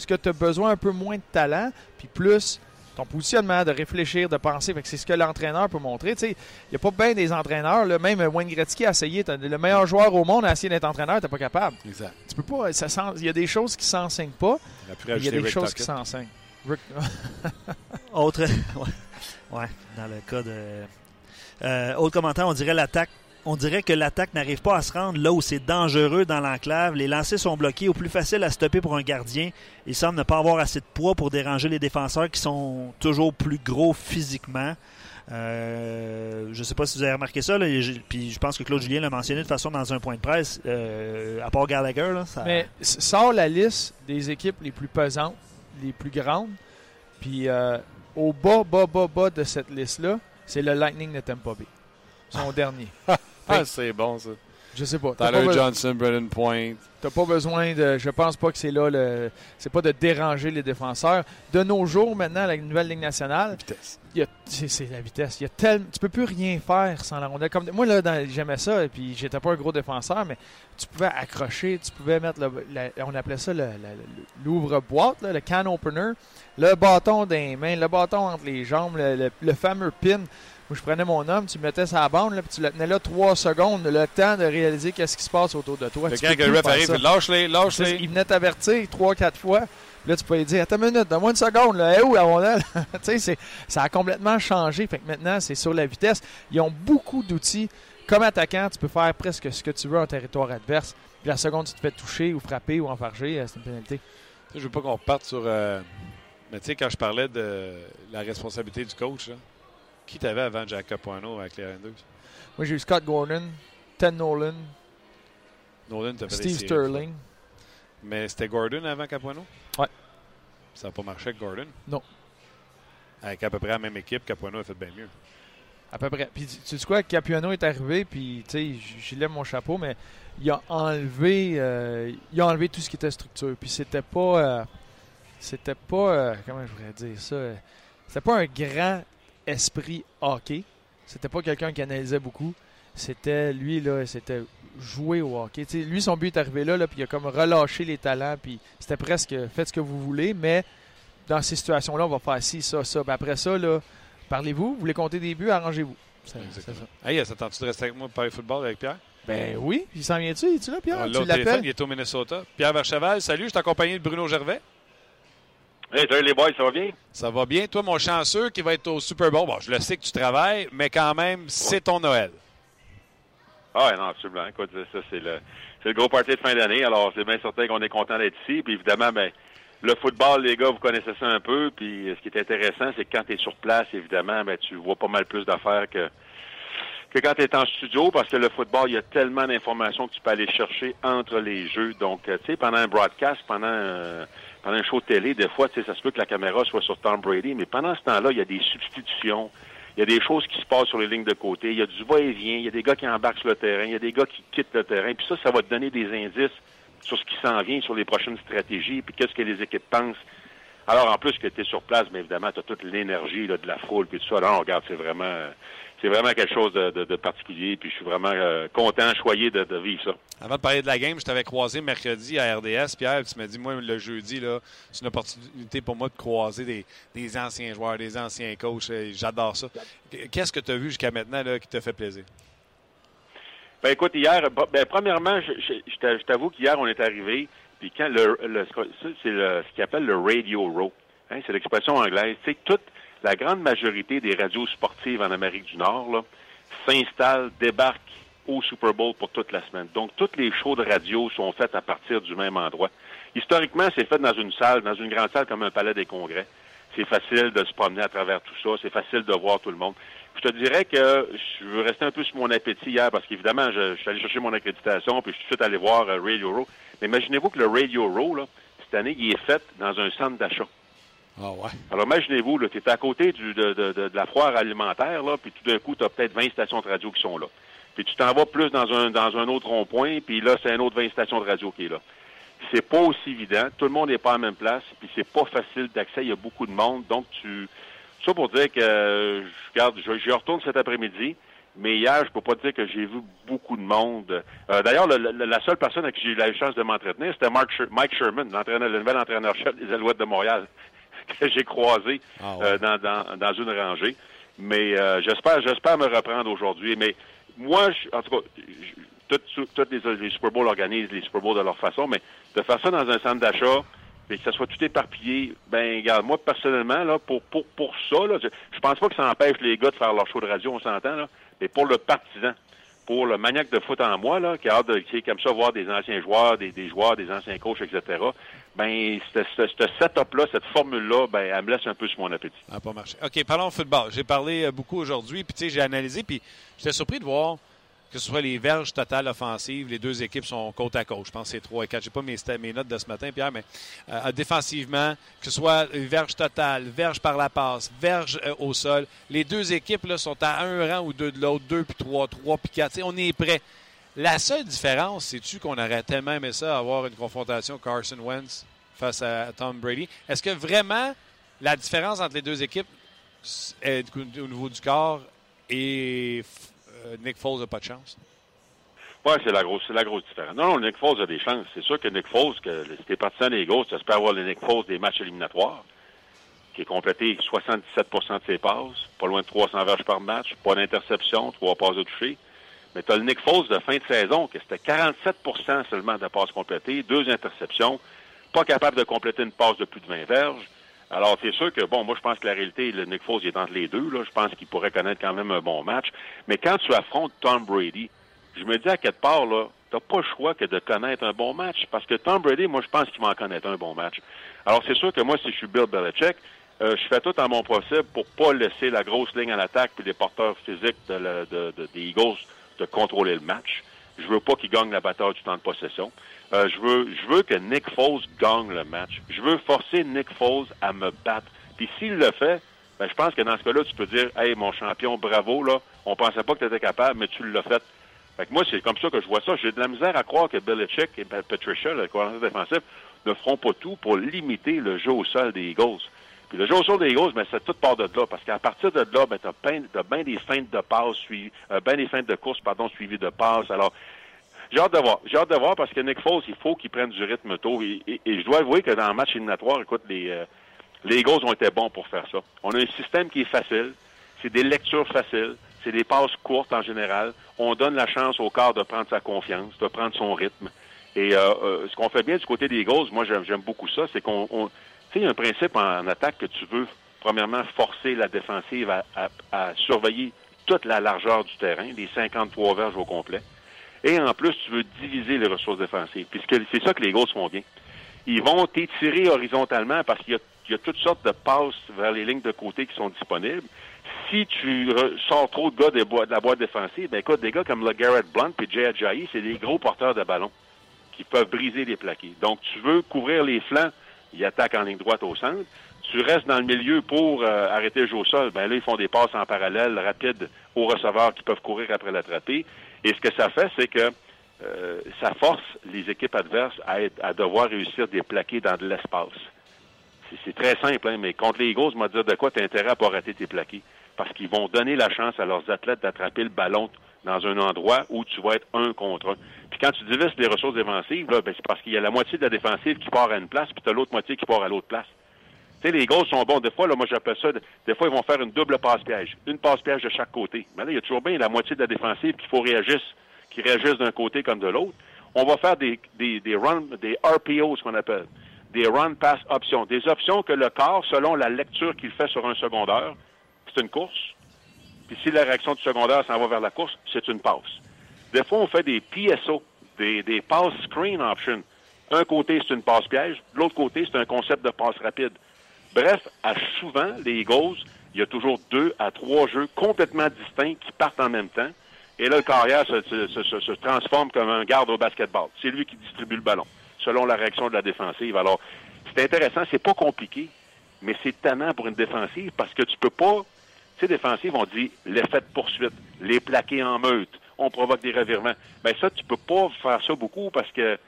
ce que tu as besoin un peu moins de talent, puis plus ton positionnement, de réfléchir, de penser. Fait que c'est ce que l'entraîneur peut montrer. Il n'y a pas bien des entraîneurs. Là, même Wayne Gretzky a essayé. Le meilleur joueur au monde a essayé d'être entraîneur, tu pas capable. Exact. Tu peux pas. Il y a des choses qui s'enseignent pas. Il y a des Rick choses qui s'enseignent. Rick- Autre. ouais. Ouais, dans le cas de. Euh, autre commentaire, on dirait l'attaque. On dirait que l'attaque n'arrive pas à se rendre là où c'est dangereux dans l'enclave. Les lancers sont bloqués, au plus facile à stopper pour un gardien. Il semble ne pas avoir assez de poids pour déranger les défenseurs qui sont toujours plus gros physiquement. Euh, je ne sais pas si vous avez remarqué ça, puis je pense que Claude Julien l'a mentionné de façon dans un point de presse. Euh, à part Gallagher, là. Mais s- sors la liste des équipes les plus pesantes, les plus grandes. Puis euh, au bas, bas, bas, bas de cette liste-là, c'est le Lightning de Tampa Bay. Son dernier. Ah, c'est bon, ça. Je sais pas. T'as Tyler pas, Johnson, Brendan Point. t'as pas besoin de. Je pense pas que c'est là le. C'est pas de déranger les défenseurs. De nos jours, maintenant, la nouvelle Ligue nationale, Vitesse. il y a- c'est la vitesse. Il y a tel, tu peux plus rien faire sans la rondelle. Comme, moi, là, j'aimais ça, et puis j'étais pas un gros défenseur, mais tu pouvais accrocher, tu pouvais mettre, le, la- on appelait ça le- le- l'ouvre-boîte, le can opener, le bâton dans les mains, le bâton entre les jambes, le fameux pin. Je prenais mon homme, tu le mettais sa bande, là, puis tu le tenais là trois secondes, le temps de réaliser qu'est-ce qui se passe autour de toi. Que peux quand le ref arrive, lâche-les, lâche-les. Il venait t'avertir trois, quatre fois. Puis Là, tu lui dire Attends une minute, donne-moi une seconde. Là, est où la rondelle Tu sais, ça a complètement changé. Fait que maintenant, c'est sur la vitesse. Ils ont beaucoup d'outils. Comme attaquant, tu peux faire presque ce que tu veux en territoire adverse. Puis la seconde, tu te fais toucher ou frapper ou enfarger, euh, c'est une pénalité. Je veux pas qu'on parte sur. euh, Mais tu sais, quand je parlais de la responsabilité du coach, là, qui t'avais avant Jacob Poineau avec les Renders? Moi, j'ai eu Scott Gordon, Ted Nolan, Nolan fait Steve. Sterling. Mais c'était Gordon avant Capuano? Ouais. Ça n'a pas marché avec Gordon? Non. Avec à peu près la même équipe, Capuano a fait bien mieux. À peu près. Puis tu sais quoi, Capuano est arrivé, puis tu sais, j'y lève mon chapeau, mais il a enlevé, euh, il a enlevé tout ce qui était structure. Puis c'était pas, euh, c'était pas, euh, comment je voudrais dire ça, c'était pas un grand esprit hockey. C'était pas quelqu'un qui analysait beaucoup. C'était lui là, c'était jouer au hockey. Lui son but est arrivé là, là puis il a comme relâché les talents, puis c'était presque faites ce que vous voulez, mais dans ces situations-là, on va faire ci, ça, ça. Puis après ça là. Parlez-vous, vous voulez compter des buts, arrangez-vous. C'est c'est ça. Hey, ça tente-tu de rester avec moi pour parler football avec Pierre? Ben oui, il s'en vient-tu? Es-tu là, Pierre? Ah, là, tu l'appelles? il est au Minnesota. Pierre Vercheval, salut, je suis accompagné de Bruno Gervais. Hey, salut les boys, ça va bien? Ça va bien. Toi, mon chanceux qui va être au Super Bowl. Bon, je le sais que tu travailles, mais quand même, c'est ton Noël. Ah non, absolument. Écoute, ça, c'est le, gros party de fin d'année. Alors, c'est bien certain qu'on est content d'être ici. Puis évidemment, ben, le football, les gars, vous connaissez ça un peu. Puis ce qui est intéressant, c'est que quand tu es sur place, évidemment, ben, tu vois pas mal plus d'affaires que, que quand tu es en studio, parce que le football, il y a tellement d'informations que tu peux aller chercher entre les jeux. Donc, euh, tu sais, pendant un broadcast, pendant un, pendant un show télé, des fois, ça se peut que la caméra soit sur Tom Brady, mais pendant ce temps-là, il y a des substitutions. Il y a des choses qui se passent sur les lignes de côté. Il y a du va-et-vient. Il y a des gars qui embarquent sur le terrain. Il y a des gars qui quittent le terrain. Puis ça, ça va te donner des indices sur ce qui s'en vient, sur les prochaines stratégies, puis qu'est-ce que les équipes pensent. Alors, en plus que tu es sur place, mais évidemment, tu as toute l'énergie de la foule, puis tout ça. Non, regarde, c'est vraiment c'est vraiment quelque chose de, de- de particulier, puis je suis vraiment euh, content, choyé de, de vivre ça. Avant de parler de la game, je t'avais croisé mercredi à RDS. Pierre, tu m'as dit, moi, le jeudi, là, c'est une opportunité pour moi de croiser des, des anciens joueurs, des anciens coachs. J'adore ça. Qu'est-ce que tu as vu jusqu'à maintenant là, qui t'a fait plaisir? Ben écoute, hier, ben, premièrement, je, je- je t'a- je t'avoue qu'hier, on est arrivé, puis quand le, c'est ce qu'ils appelle le radio row, hein, c'est l'expression anglaise. Tu sais, toute la grande majorité des radios sportives en Amérique du Nord s'installent, débarquent au Super Bowl pour toute la semaine. Donc, toutes les shows de radio sont faites à partir du même endroit. Historiquement, c'est fait dans une salle, dans une grande salle comme un palais des congrès. C'est facile de se promener à travers tout ça. C'est facile de voir tout le monde. Je te dirais que je veux rester un peu sur mon appétit hier parce qu'évidemment, je, je suis allé chercher mon accréditation puis je suis tout de suite allé voir euh, Radio Row. Mais imaginez-vous que le Radio Row, là, cette année, il est fait dans un centre d'achat. Ah ouais. Alors imaginez-vous, tu es à côté du, de, de- la foire alimentaire, là, puis tout d'un coup, tu as peut-être 20 stations de radio qui sont là. Puis tu t'en vas plus dans un, autre rond-point, puis là, c'est un autre 20 stations de radio qui est là. C'est pas aussi évident. Tout le monde n'est pas à la même place, puis c'est pas facile d'accès. Il y a beaucoup de monde. Donc, tu. Ça pour dire que, je regarde, je- retourne cet après-midi, mais hier, je peux pas dire que j'ai vu beaucoup de monde. Euh, D'ailleurs, le- le- la seule personne à qui j'ai eu la chance de m'entretenir, c'était Mike Sherman, le nouvel entraîneur-chef des Alouettes de Montréal, que j'ai croisé Ah ouais. euh, dans, dans, dans une rangée. Mais euh, j'espère j'espère me reprendre aujourd'hui. Mais moi, je- en tout cas, toutes les, les Super Bowls organisent les Super Bowls de leur façon, mais de faire ça dans un centre d'achat, et que ça soit tout éparpillé, ben regarde, moi personnellement, là, pour, pour, pour ça, là, je, je pense pas que ça empêche les gars de faire leur show de radio, on s'entend, là, mais pour le partisan, pour le maniaque de foot en moi, là, qui a hâte de, qui est comme ça voir des anciens joueurs, des, des joueurs, des anciens coachs, etc., ben, ce setup-là, cette formule-là, ben, elle me laisse un peu sur mon appétit. N'a pas marché. OK, parlons football. J'ai parlé euh, beaucoup aujourd'hui, puis tu sais, j'ai analysé, puis j'étais surpris de voir que ce soit les verges totales offensives, les deux équipes sont côte à côte. Je pense que c'est 3 et 4. Je n'ai pas mes, notes de ce matin, Pierre, mais euh, défensivement, que ce soit les verges totales, verges par la passe, verges euh, au sol, les deux équipes là, sont à un rang ou deux de l'autre, deux puis trois, trois puis quatre. Tu sais, on est prêt. La seule différence, c'est-tu qu'on aurait tellement aimé ça, avoir une confrontation Carson Wentz face à Tom Brady? Est-ce que vraiment la différence entre les deux équipes est au niveau du corps et euh, Nick Foles n'a pas de chance? Ouais, c'est la grosse, différence. Non, Nick Foles a des chances. C'est sûr que Nick Foles, que t'es partisan des Eagles, tu espères avoir le Nick Foles des matchs éliminatoires, qui est complété 77% de ses passes, pas loin de 300 verges par match, pas d'interception, trois passes de toucher. Mais tu as le Nick Foles de fin de saison, que c'était 47% seulement de passes complétées, deux interceptions, pas capable de compléter une passe de plus de 20 verges. Alors, c'est sûr que, bon, moi, je pense que la réalité, le Nick Foles est entre les deux. Là. Je pense qu'il pourrait connaître quand même un bon match. Mais quand tu affrontes Tom Brady, je me dis à quelque part, là, t'as pas le choix que de connaître un bon match. Parce que Tom Brady, moi, je pense qu'il va en connaître un bon match. Alors, c'est sûr que moi, si je suis Bill Belichick, euh, je fais tout en mon possible pour pas laisser la grosse ligne à l'attaque puis les porteurs physiques des Eagles de contrôler le match. Je veux pas qu'il gagne la bataille du temps de possession. Euh, je veux je veux que Nick Foles gagne le match. Je veux forcer Nick Foles à me battre. Puis s'il le fait, ben, je pense que dans ce cas-là, tu peux dire Hey, mon champion, bravo, là, on pensait pas que tu étais capable, mais tu l'as fait. Fait que moi, c'est comme ça que je vois ça. J'ai de la misère à croire que Belichick et Patricia, le coordinateur défensif, ne feront pas tout pour limiter le jeu au sol des Eagles. Puis le jeu au des Eagles, ben, c'est tout part de là. Parce qu'à partir de là, ben, tu as bien des feintes de passe, suivies, euh, ben des feintes de course, pardon, suivies de passe. Alors, j'ai hâte de voir. J'ai hâte de voir parce que Nick Foles, il faut qu'il prenne du rythme tôt. Et, je dois avouer que dans le match éliminatoire, écoute, les, euh, les Eagles ont été bons pour faire ça. On a un système qui est facile. C'est des lectures faciles. C'est des passes courtes en général. On donne la chance au corps de prendre sa confiance, de prendre son rythme. Et euh, euh, ce qu'on fait bien du côté des Eagles, moi j'aime beaucoup ça, c'est qu'on, sais, un principe en, attaque que tu veux premièrement forcer la défensive à, surveiller toute la largeur du terrain, les 53 verges au complet. Et en plus, tu veux diviser les ressources défensives, puisque c'est ça que les Eagles font bien. Ils vont t'étirer horizontalement parce qu'il y a toutes sortes de passes vers les lignes de côté qui sont disponibles si tu sors trop de gars de, la boîte défensive, ben écoute, des gars comme le Garrett Blunt et Jay Ajayi, c'est des gros porteurs de ballon qui peuvent briser les plaqués. Donc, tu veux couvrir les flancs, ils attaquent en ligne droite au centre. Tu restes dans le milieu pour euh, arrêter le jeu au sol. Ben là, ils font des passes en parallèle rapides aux receveurs qui peuvent courir après l'attraper. Et ce que ça fait, c'est que euh, ça force les équipes adverses à, être, à devoir réussir des plaqués dans de l'espace. C'est très simple, hein, mais contre les Eagles, je dire de quoi tu as intérêt à pas rater tes plaqués? Parce qu'ils vont donner la chance à leurs athlètes d'attraper le ballon dans un endroit où tu vas être un contre un. Puis quand tu divises les ressources défensives, ben, c'est parce qu'il y a la moitié de la défensive qui part à une place, puis tu as l'autre moitié qui part à l'autre place. Tu sais, les gosses sont bons. Des fois, là, moi, j'appelle ça, des fois, ils vont faire une double passe-piège. Une passe-piège de chaque côté. Mais là, il y a toujours bien la moitié de la défensive qu'il faut réagir, qui réagisse d'un côté comme de l'autre. On va faire des, des, des, run, des RPO, ce qu'on appelle. Des run pass options. Des options que le corps, selon la lecture qu'il fait sur un secondaire, c'est une course. Puis si la réaction du secondaire s'en va vers la course, c'est une passe. Des fois, on fait des PSO, des, des pass screen options. Un côté, c'est une passe piège. L'autre côté, c'est un concept de passe rapide. Bref, à souvent, les Eagles, il y a toujours deux à trois jeux complètement distincts qui partent en même temps. Et là, le carrière se, se, transforme comme un garde au basketball. C'est lui qui distribue le ballon, selon la réaction de la défensive. Alors, c'est intéressant, c'est pas compliqué, mais c'est tannant pour une défensive parce que tu peux pas sais, défensives, on dit l'effet de poursuite, les plaquer en meute, on provoque des revirements. Ben ça, tu peux pas faire ça beaucoup parce que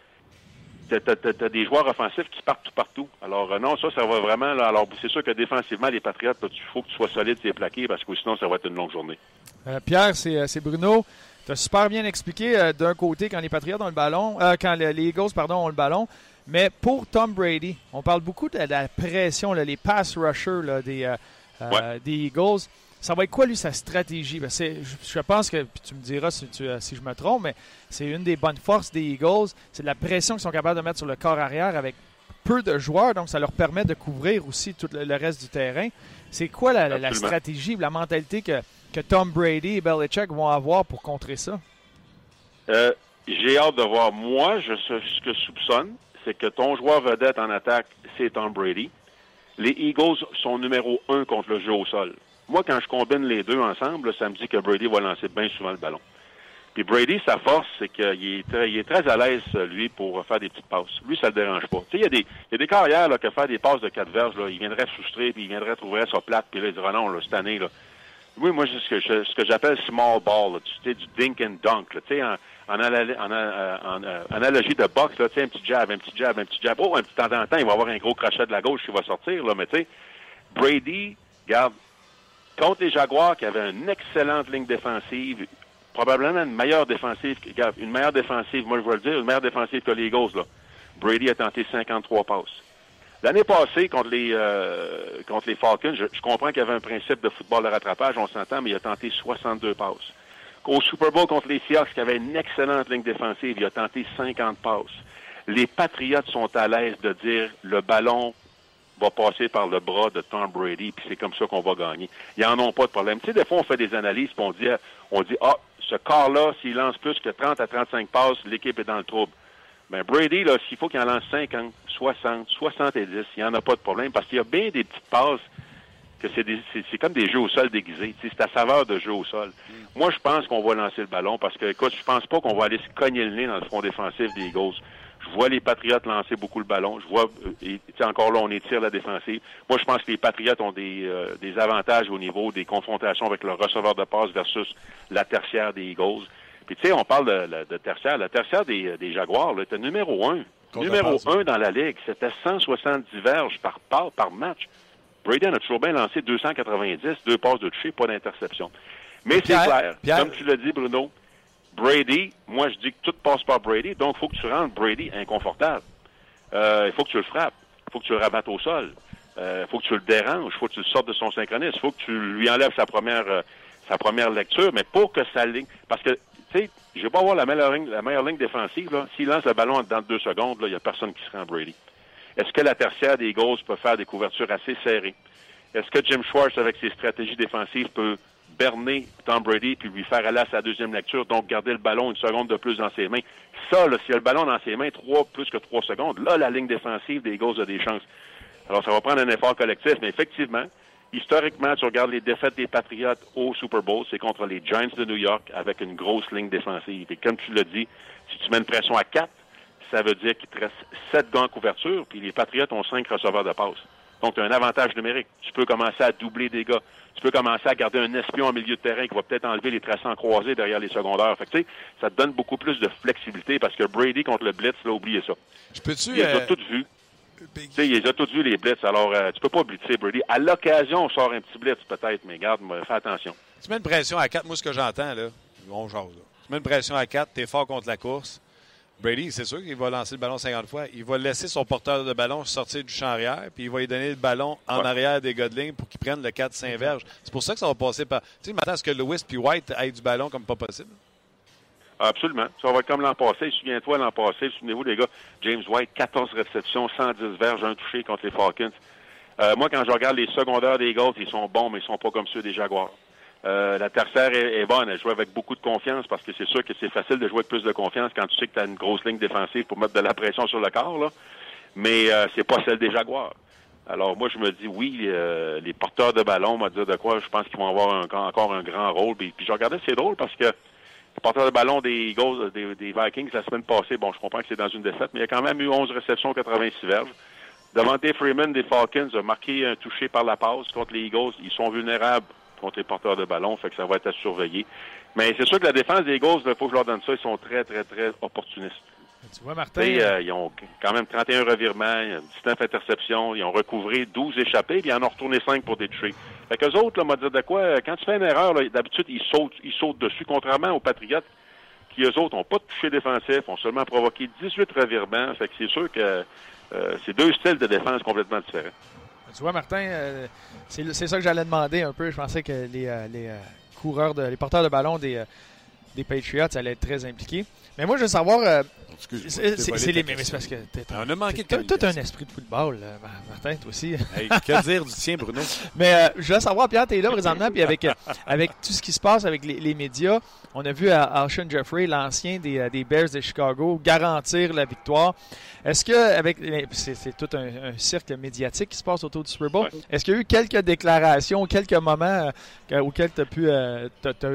tu as, des joueurs offensifs qui partent tout partout. Alors euh, non, ça, ça va vraiment. alors c'est sûr que défensivement, les Patriotes, il faut que tu sois solide et plaqué parce que sinon, ça va être une longue journée. Euh, Pierre, euh, c'est Bruno. Tu as super bien expliqué d'un côté quand les Patriotes ont le ballon, quand les, Eagles pardon, ont le ballon. Mais pour Tom Brady, on parle beaucoup de la pression, les pass rushers des, des Eagles. Ça va être quoi, lui, sa stratégie? Ben, je, pense que, puis tu me diras si, euh, si je me trompe, mais c'est une des bonnes forces des Eagles. C'est de la pression qu'ils sont capables de mettre sur le corps arrière avec peu de joueurs, donc ça leur permet de couvrir aussi tout le, reste du terrain. C'est quoi la, stratégie, la mentalité que, que Tom Brady et Belichick vont avoir pour contrer ça? Euh, j'ai hâte de voir. Moi, je, ce que je soupçonne, c'est que ton joueur vedette en attaque, c'est Tom Brady. Les Eagles sont numéro un contre le jeu au sol. Moi, quand je combine les deux ensemble, ça me dit que Brady va lancer bien souvent le ballon. Puis Brady, sa force, c'est qu'il est très, est très à l'aise, lui, pour faire des petites passes. Lui, ça le dérange pas. Tu sais, il y a des, y a des carrières, là, que faire des passes de quatre verges, là, il viendrait frustrer, puis il viendrait trouver sa plate, puis là, il dirait non, cette année, là. Oui, moi, c'est ce que, ce que j'appelle small ball, tu sais, du dink and dunk, en, en, en, analogie de boxe, là, un petit jab, un petit jab, un petit jab. Oh, un petit temps en temps, il va avoir un gros crochet de la gauche qui va sortir, là, mais tu sais, Brady, regarde, contre les Jaguars qui avaient une excellente ligne défensive, probablement une meilleure défensive, une meilleure défensive, moi je veux le dire, une meilleure défensive que les Eagles, là. Brady a tenté 53 passes. L'année passée, contre les, euh, contre les Falcons, je, comprends qu'il y avait un principe de football de rattrapage, on s'entend, mais il a tenté 62 passes. Au Super Bowl contre les Seahawks, qui avait une excellente ligne défensive, il a tenté 50 passes. Les Patriots sont à l'aise de dire le ballon va passer par le bras de Tom Brady, puis c'est comme ça qu'on va gagner. Ils n'en ont pas de problème. Tu sais, des fois, on fait des analyses, puis on dit, on dit ah, ce corps-là, s'il lance plus que 30 à 35 passes, l'équipe est dans le trouble. Mais ben, Brady, là, s'il faut qu'il en lance 50, 60, 70, il n'y en a pas de problème, parce qu'il y a bien des petites passes que c'est comme des jeux au sol déguisés. C'est à saveur de jeu au sol. Moi, je pense qu'on va lancer le ballon parce que, écoute, je pense pas qu'on va aller se cogner le nez dans le front défensif des Eagles. Je vois les Patriotes lancer beaucoup le ballon. Je vois, euh, et, encore là, on étire la défensive. Moi, je pense que les Patriotes ont des, euh, des avantages au niveau des confrontations avec le receveur de passe versus la tertiaire des Eagles. Puis, tu sais, on parle de, de tertiaire. La tertiaire des, des Jaguars, là, était numéro un. Numéro passe, un dans la Ligue. C'était 170 verges par, par, par match. Brady en a toujours bien lancé 290, deux passes de toucher, pas d'interception. Mais c'est clair, Pierre- comme tu l'as dit, Bruno, Brady, moi je dis que tout passe par Brady, donc il faut que tu rendes Brady inconfortable. Euh, il faut que tu le frappes, il faut que tu le rabattes au sol, il faut que tu le déranges, il faut que tu le sortes de son synchronisme, il faut que tu lui enlèves sa première euh, sa première lecture, mais pour que sa ligne, parce que tu sais, je vais pas avoir la meilleure ligne, la meilleure ligne défensive là. S'il lance le ballon de deux secondes, il y a personne qui se rend Brady. Est-ce que la tertiaire des Eagles peut faire des couvertures assez serrées? Est-ce que Jim Schwartz, avec ses stratégies défensives, peut berner Tom Brady puis lui faire aller à sa deuxième lecture, donc garder le ballon une seconde de plus dans ses mains? Ça, là, s'il a le ballon dans ses mains trois, plus que trois secondes, là, la ligne défensive des Eagles a des chances. Alors, ça va prendre un effort collectif, mais effectivement, historiquement, tu regardes les défaites des Patriots au Super Bowl, c'est contre les Giants de New York avec une grosse ligne défensive. Et comme tu l'as dit, si tu mets une pression à quatre, ça veut dire qu'il te reste sept gants en couverture, puis les Patriots ont cinq receveurs de passe. Donc, tu as un avantage numérique. Tu peux commencer à doubler des gars. Tu peux commencer à garder un espion en milieu de terrain qui va peut-être enlever les traçants croisés derrière les secondaires. Fait que, ça te donne beaucoup plus de flexibilité parce que Brady contre le blitz, là, oubliez ça. Je peux-tu. Il a euh. Big- Tu sais, il les a toutes vues, les blitz. Alors, euh, tu peux pas blitzer Brady. À l'occasion, on sort un petit blitz, peut-être, mais garde, fais attention. Tu mets une pression à 4, moi, ce que j'entends, là, on jase, là. Tu mets une pression à 4, t'es fort contre la course. Brady, c'est sûr qu'il va lancer le ballon 50 fois. Il va laisser son porteur de ballon sortir du champ arrière, puis il va lui donner le ballon en Ouais. arrière des ligne pour qu'ils prennent le 4-5 verges. C'est pour ça que ça va passer par. Tu sais, maintenant, est-ce que Lewis puis White aient du ballon comme pas possible? Absolument. Ça va être comme l'an passé. Souviens-toi, l'an passé, souvenez-vous, les gars, James White, 14 réceptions, 110 verges, un touché contre les Falcons. Euh, moi, quand je regarde les secondaires des Eagles, ils sont bons, mais ils sont pas comme ceux des Jaguars. Euh, la tertiaire est, est bonne. Elle joue avec beaucoup de confiance parce que c'est sûr que c'est facile de jouer avec plus de confiance quand tu sais que tu as une grosse ligne défensive pour mettre de la pression sur le corps. Là. Mais euh, c'est pas celle des Jaguars. Alors moi, je me dis, oui, euh, les porteurs de ballon, on va dire de quoi, je pense qu'ils vont avoir encore un grand rôle. Puis, puis je regardais, c'est drôle parce que le porteur de ballon des Eagles, des, Vikings, la semaine passée, bon, je comprends que c'est dans une défaite, mais il y a quand même eu 11 réceptions, 86 verges. Devante Freeman des Falcons a marqué un touché par la passe contre les Eagles. Ils sont vulnérables contre les porteurs de ballon, fait que ça va être à surveiller. Mais c'est sûr que la défense des Eagles, il faut que je leur donne ça, ils sont très, très, très opportunistes. Tu vois, Martin, sais, euh, ils ont quand même 31 revirements, 19 interceptions, ils ont recouvré 12 échappés, puis ils en ont retourné 5 pour des touchés. Fait qu'eux autres, là, m'a dit de quoi, euh, quand tu fais une erreur, d'habitude, ils sautent, ils sautent dessus, contrairement aux Patriotes, qui eux autres n'ont pas de touché défensif, ont seulement provoqué 18 revirements. Fait que c'est sûr que euh, c'est deux styles de défense complètement différents. Tu vois, Martin, euh, c'est ça que j'allais demander un peu. Je pensais que les, euh, les euh, coureurs, les porteurs de ballon des, des Patriots allaient être très impliqués. Mais moi, je veux savoir. euh, c'est les. C'est parce que t'es- On a manqué de tout un esprit de football, là, Martin, toi aussi. Hey, que dire du tien, Bruno? Mais euh, je veux savoir, Pierre, tu es là présentement, puis avec, euh, avec tout ce qui se passe avec les, les médias, on a vu Alshon Jeffrey, l'ancien des, des Bears de Chicago, garantir la victoire. Est-ce que, avec c'est tout un, un cercle médiatique qui se passe autour du Super Bowl, Ouais. est-ce qu'il y a eu quelques déclarations, quelques moments euh, que- auxquels tu as pu,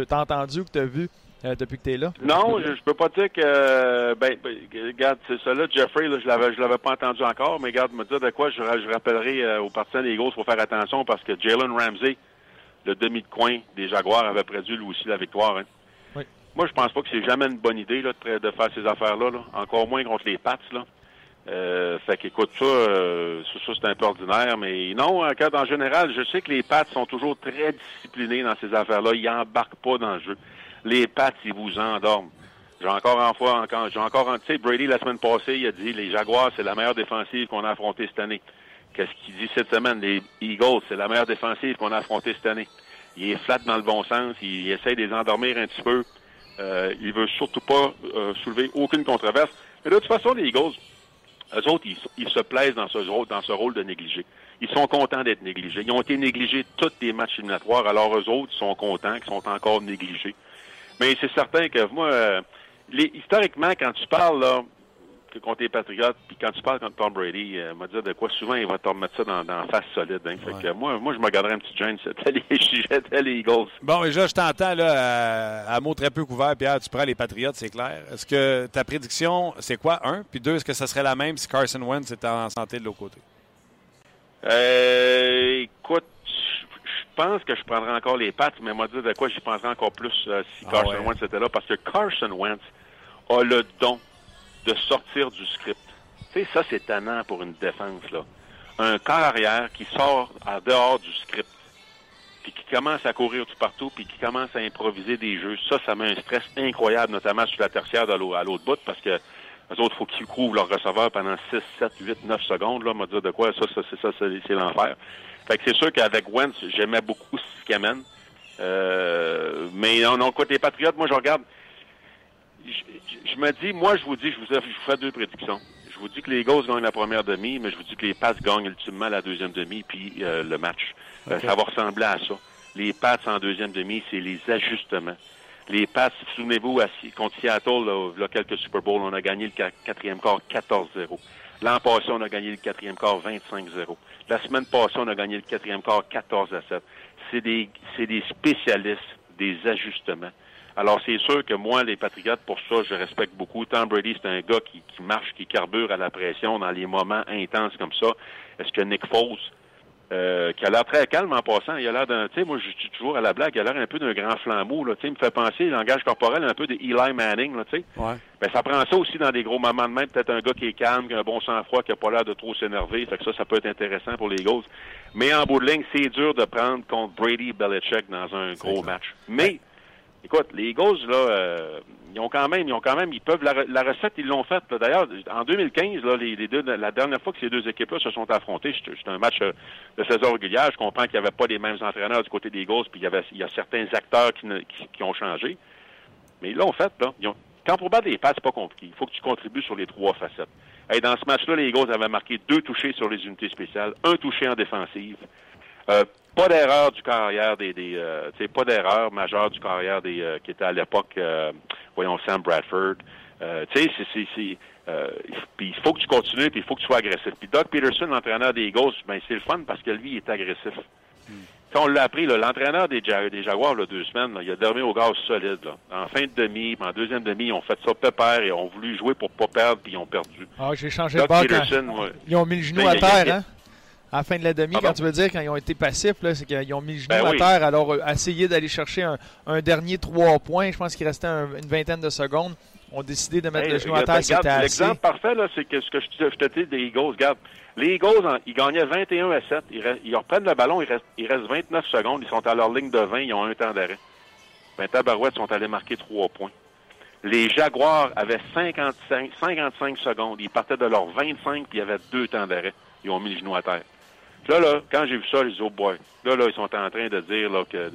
t'as entendu ou que tu as vu euh, depuis que tu es là? Non, je, je peux pas dire que euh, ben, ben, regarde, c'est ça là, Jeffrey, là, je l'avais je l'avais pas entendu encore, mais regarde, me dire de quoi je, ra- je rappellerai euh, aux partisans des Eagles pour faire attention parce que Jalen Ramsey, le demi de coin des Jaguars, avait perdu lui aussi la victoire. hein. Oui. Moi, je pense pas que c'est jamais une bonne idée là, de, de faire ces affaires-là, là. encore moins contre les Pats. Là. Euh, fait qu'écoute, ça, euh, ça, ça, c'est un peu ordinaire, mais non, en, cas- en général, je sais que les Pats sont toujours très disciplinés dans ces affaires-là. Ils embarquent pas dans le jeu. Les Pats, ils vous endorment. J'ai encore en fois, encore, j'ai encore, en- tu sais, Brady, la semaine passée, il a dit, les Jaguars, c'est la meilleure défensive qu'on a affrontée cette année. Qu'est-ce qu'il dit cette semaine? Les Eagles, c'est la meilleure défensive qu'on a affrontée cette année. Il est flat dans le bon sens, il, essaie de les endormir un petit peu. Euh, il veut surtout pas euh, soulever aucune controverse. Mais de toute façon, les Eagles, eux autres, ils, se plaisent dans ce, rôle, dans ce rôle de négligé. Ils sont contents d'être négligés. Ils ont été négligés tous les matchs éliminatoires, alors eux autres, sont contents qu'ils sont encore négligés. Mais c'est certain que moi, euh, les, historiquement, quand tu parles, là, que contre les Patriots, puis quand tu parles contre Tom Brady, euh, m'a dit de quoi souvent il va te remettre ça dans, dans face solide. Hein. Fait Ouais. que, moi, moi, je me garderais un petit James c'était les, Eagles. Bon, déjà, je t'entends là, à, à mots très peu couverts, Pierre. Tu prends les Patriots, c'est clair. Est-ce que ta prédiction, c'est quoi, un? Puis deux, est-ce que ça serait la même si Carson Wentz était en santé de l'autre côté? Euh, écoute, pense que je prendrais encore les Pats, mais m'a dit de quoi j'y penserais encore plus euh, si Ah Carson ouais. Wentz était là, parce que Carson Wentz a le don de sortir du script. Tu sais, ça, c'est tannant pour une défense, là. Un corps arrière qui sort en dehors du script, puis qui commence à courir tout partout, puis qui commence à improviser des jeux. Ça, ça met un stress incroyable, notamment sur la tertiaire de à l'autre bout, parce que les autres, il faut qu'ils couvrent leur receveur pendant 6, 7, 8, 9 secondes. Là, m'a dit de quoi, ça, ça, c'est ça, c'est l'enfer. Fait que c'est sûr qu'avec Wentz, j'aimais beaucoup ce qu'il amène. Euh, mais non, non, côté Patriotes, moi, je regarde. Je, me dis, moi, je vous dis, je vous, je vous fais deux prédictions. Je vous dis que les Eagles gagnent la première demi, mais je vous dis que les Pats gagnent ultimement la deuxième demi, puis euh, le match. Euh, ça va ressembler à ça. Les Pats en deuxième demi, c'est les ajustements. Les Pats, souvenez-vous, contre Seattle, là, là, quelques Super Bowls, on a gagné le qua- quatrième quart 14-0. L'an passé, on a gagné le quatrième quart 25-0. La semaine passée, on a gagné le quatrième quart 14 à 7. C'est des, c'est des spécialistes des ajustements. Alors, c'est sûr que moi, les Patriotes, pour ça, je respecte beaucoup. Tom Brady, c'est un gars qui, qui marche, qui carbure à la pression dans les moments intenses comme ça. Est-ce que Nick Foles, euh, qui a l'air très calme en passant, il a l'air d'un, tu sais, moi, je dis toujours à la blague, il a l'air un peu d'un grand flambeau, là, tu sais, il me fait penser, le langage corporel, un peu de Eli Manning, là, tu sais. Ouais. Ben, ça prend ça aussi dans des gros moments de même. Peut-être un gars qui est calme, qui a un bon sang-froid, qui a pas l'air de trop s'énerver. Fait que ça, ça peut être intéressant pour les Eagles. Mais en bout de ligne, c'est dur de prendre contre Brady Belichick dans un gros clair. match. Mais, écoute, les Eagles, là, euh, ils ont quand même, ils ont quand même, ils peuvent, la, re- la recette, ils l'ont faite. D'ailleurs, en 2015, là, les, deux, la dernière fois que ces deux équipes-là se sont affrontées, c'était un match euh, de saison régulière. Je comprends qu'il n'y avait pas les mêmes entraîneurs du côté des Eagles, puis il y avait, il y a certains acteurs qui, qui, qui ont changé. Mais ils l'ont fait, là. Quand pour battre les passes, c'est pas compliqué. Il faut que tu contribues sur les trois facettes. Hey, dans ce match-là, les Eagles avaient marqué deux touchés sur les unités spéciales, un touché en défensive. Euh, pas d'erreur du carrière des, des euh, pas d'erreur majeure du carrière des euh, qui était à l'époque, euh, voyons Sam Bradford. Tu sais, c'est, puis il faut que tu continues, puis il faut que tu sois agressif. Puis Doug Peterson, l'entraîneur des Eagles, ben c'est le fun parce que lui, il est agressif. Quand on l'a appris, l'entraîneur des, Ja- des Jaguars, là, deux semaines, là, il a dormi au gaz solide. Là. En fin de demi, en deuxième demi, ils ont fait ça pépère et ont voulu jouer pour pas perdre, puis ils ont perdu. Ah, j'ai changé de Doug quand Peterson, ils ont mis le genou Ben, à terre, a- hein? À la fin de la demi, Pardon? quand tu veux dire, quand ils ont été passifs, c'est qu'ils ont mis le genou Ben à oui. terre. Alors, euh, essayer d'aller chercher un, un dernier trois points, je pense qu'il restait un- une vingtaine de secondes. ont décidé de mettre Hey, le genou à terre, c'était. L'exemple parfait, c'est que ce que je, te- je te dis des Eagles, regarde, les Eagles, en- ils gagnaient 21 à 7. Ils, re- ils reprennent le ballon, il reste, il reste 29 secondes, ils sont à leur ligne de 20, ils ont un temps d'arrêt. Ben, Tabarouette sont allés marquer 3 points. Les Jaguars avaient 55, 55 secondes. Ils partaient de leur 25, puis il y avait deux temps d'arrêt. Ils ont mis le genou à terre. Là, là, quand j'ai vu ça, les autres boys, là, là, ils sont en train de dire là, que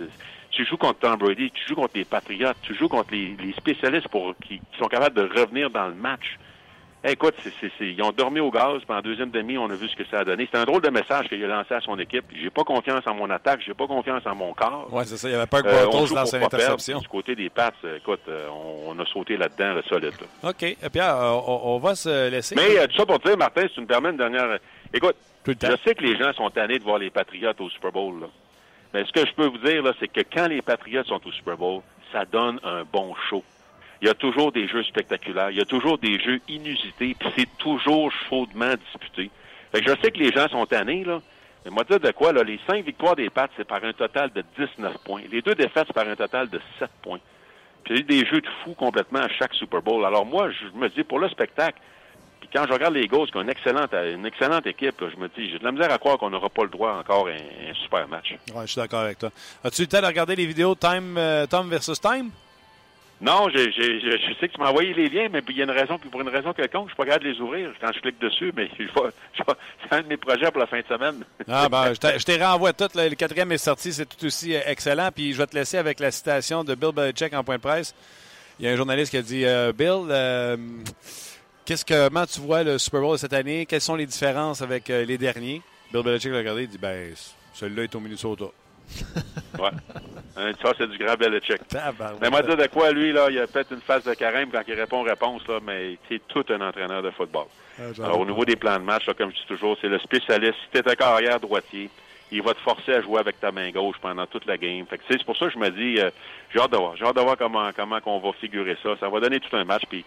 tu joues contre Tom Brady, tu joues contre les Patriots, tu joues contre les, les spécialistes pour qui, qui sont capables de revenir dans le match. Hey, écoute, ils ont dormi au gaz, puis en deuxième demi, on a vu ce que ça a donné. C'est un drôle de message qu'il a lancé à son équipe. J'ai pas confiance en mon attaque, j'ai pas confiance en mon corps. Ouais, c'est ça. Il y avait peur que Euh, Bortles joue lance une interception. Du côté des Pats, euh, écoute, euh, on, on a sauté là-dedans, le solide. là. OK. Euh, Pierre, euh, on, on va se laisser. Mais euh, tout ça pour dire, Martin, si tu me permets une dernière. Écoute, Tout je sais que les gens sont tannés de voir les Patriots au Super Bowl. Là. Mais ce que je peux vous dire, là, c'est que quand les Patriots sont au Super Bowl, ça donne un bon show. Il y a toujours des jeux spectaculaires, il y a toujours des jeux inusités, puis c'est toujours chaudement disputé. Fait que je sais que les gens sont tannés, là. Mais moi, dire de quoi, là, les cinq victoires des Pats, c'est par un total de 19 points. Les deux défaites, c'est par un total de 7 points. Puis il y a eu des jeux de fou complètement à chaque Super Bowl. Alors moi, je me dis, pour le spectacle, puis quand je regarde les Eagles, qui ont une excellente, une excellente équipe, là, je me dis, j'ai de la misère à croire qu'on n'aura pas le droit encore à un, un super match. Ouais, je suis d'accord avec toi. As-tu eu le temps de regarder les vidéos Time, euh, Tom versus Time? Non, je je sais que tu m'as envoyé les liens, mais puis il y a une raison, puis pour une raison quelconque, je suis pas capable de les ouvrir quand je clique dessus, mais je je c'est un de mes projets pour la fin de semaine. Ah, ben, je t'ai- renvoie tout. là. Le quatrième est sorti, c'est tout aussi euh, excellent. Puis je vais te laisser avec la citation de Bill Belichick en point de presse. Il y a un journaliste qui a dit euh, Bill, euh, qu'est-ce que, comment tu vois le Super Bowl de cette année? Quelles sont les différences avec euh, les derniers? Bill Belichick l'a regardé et dit ben, celui-là est au Minnesota. Ouais. Ça, c'est du grand Belichick. Mais moi, dire de quoi, lui, là, il a fait une phase de carême quand il répond réponse, là, mais c'est tout un entraîneur de football. Ah, Alors, au niveau des plans de match, là, comme je dis toujours, c'est le spécialiste. Si t'es un carrière droitier, il va te forcer à jouer avec ta main gauche pendant toute la game. Fait que, c'est pour ça que je me dis, euh, j'ai hâte de voir. J'ai hâte de voir comment, comment qu'on va figurer ça. Ça va donner tout un match. Puis,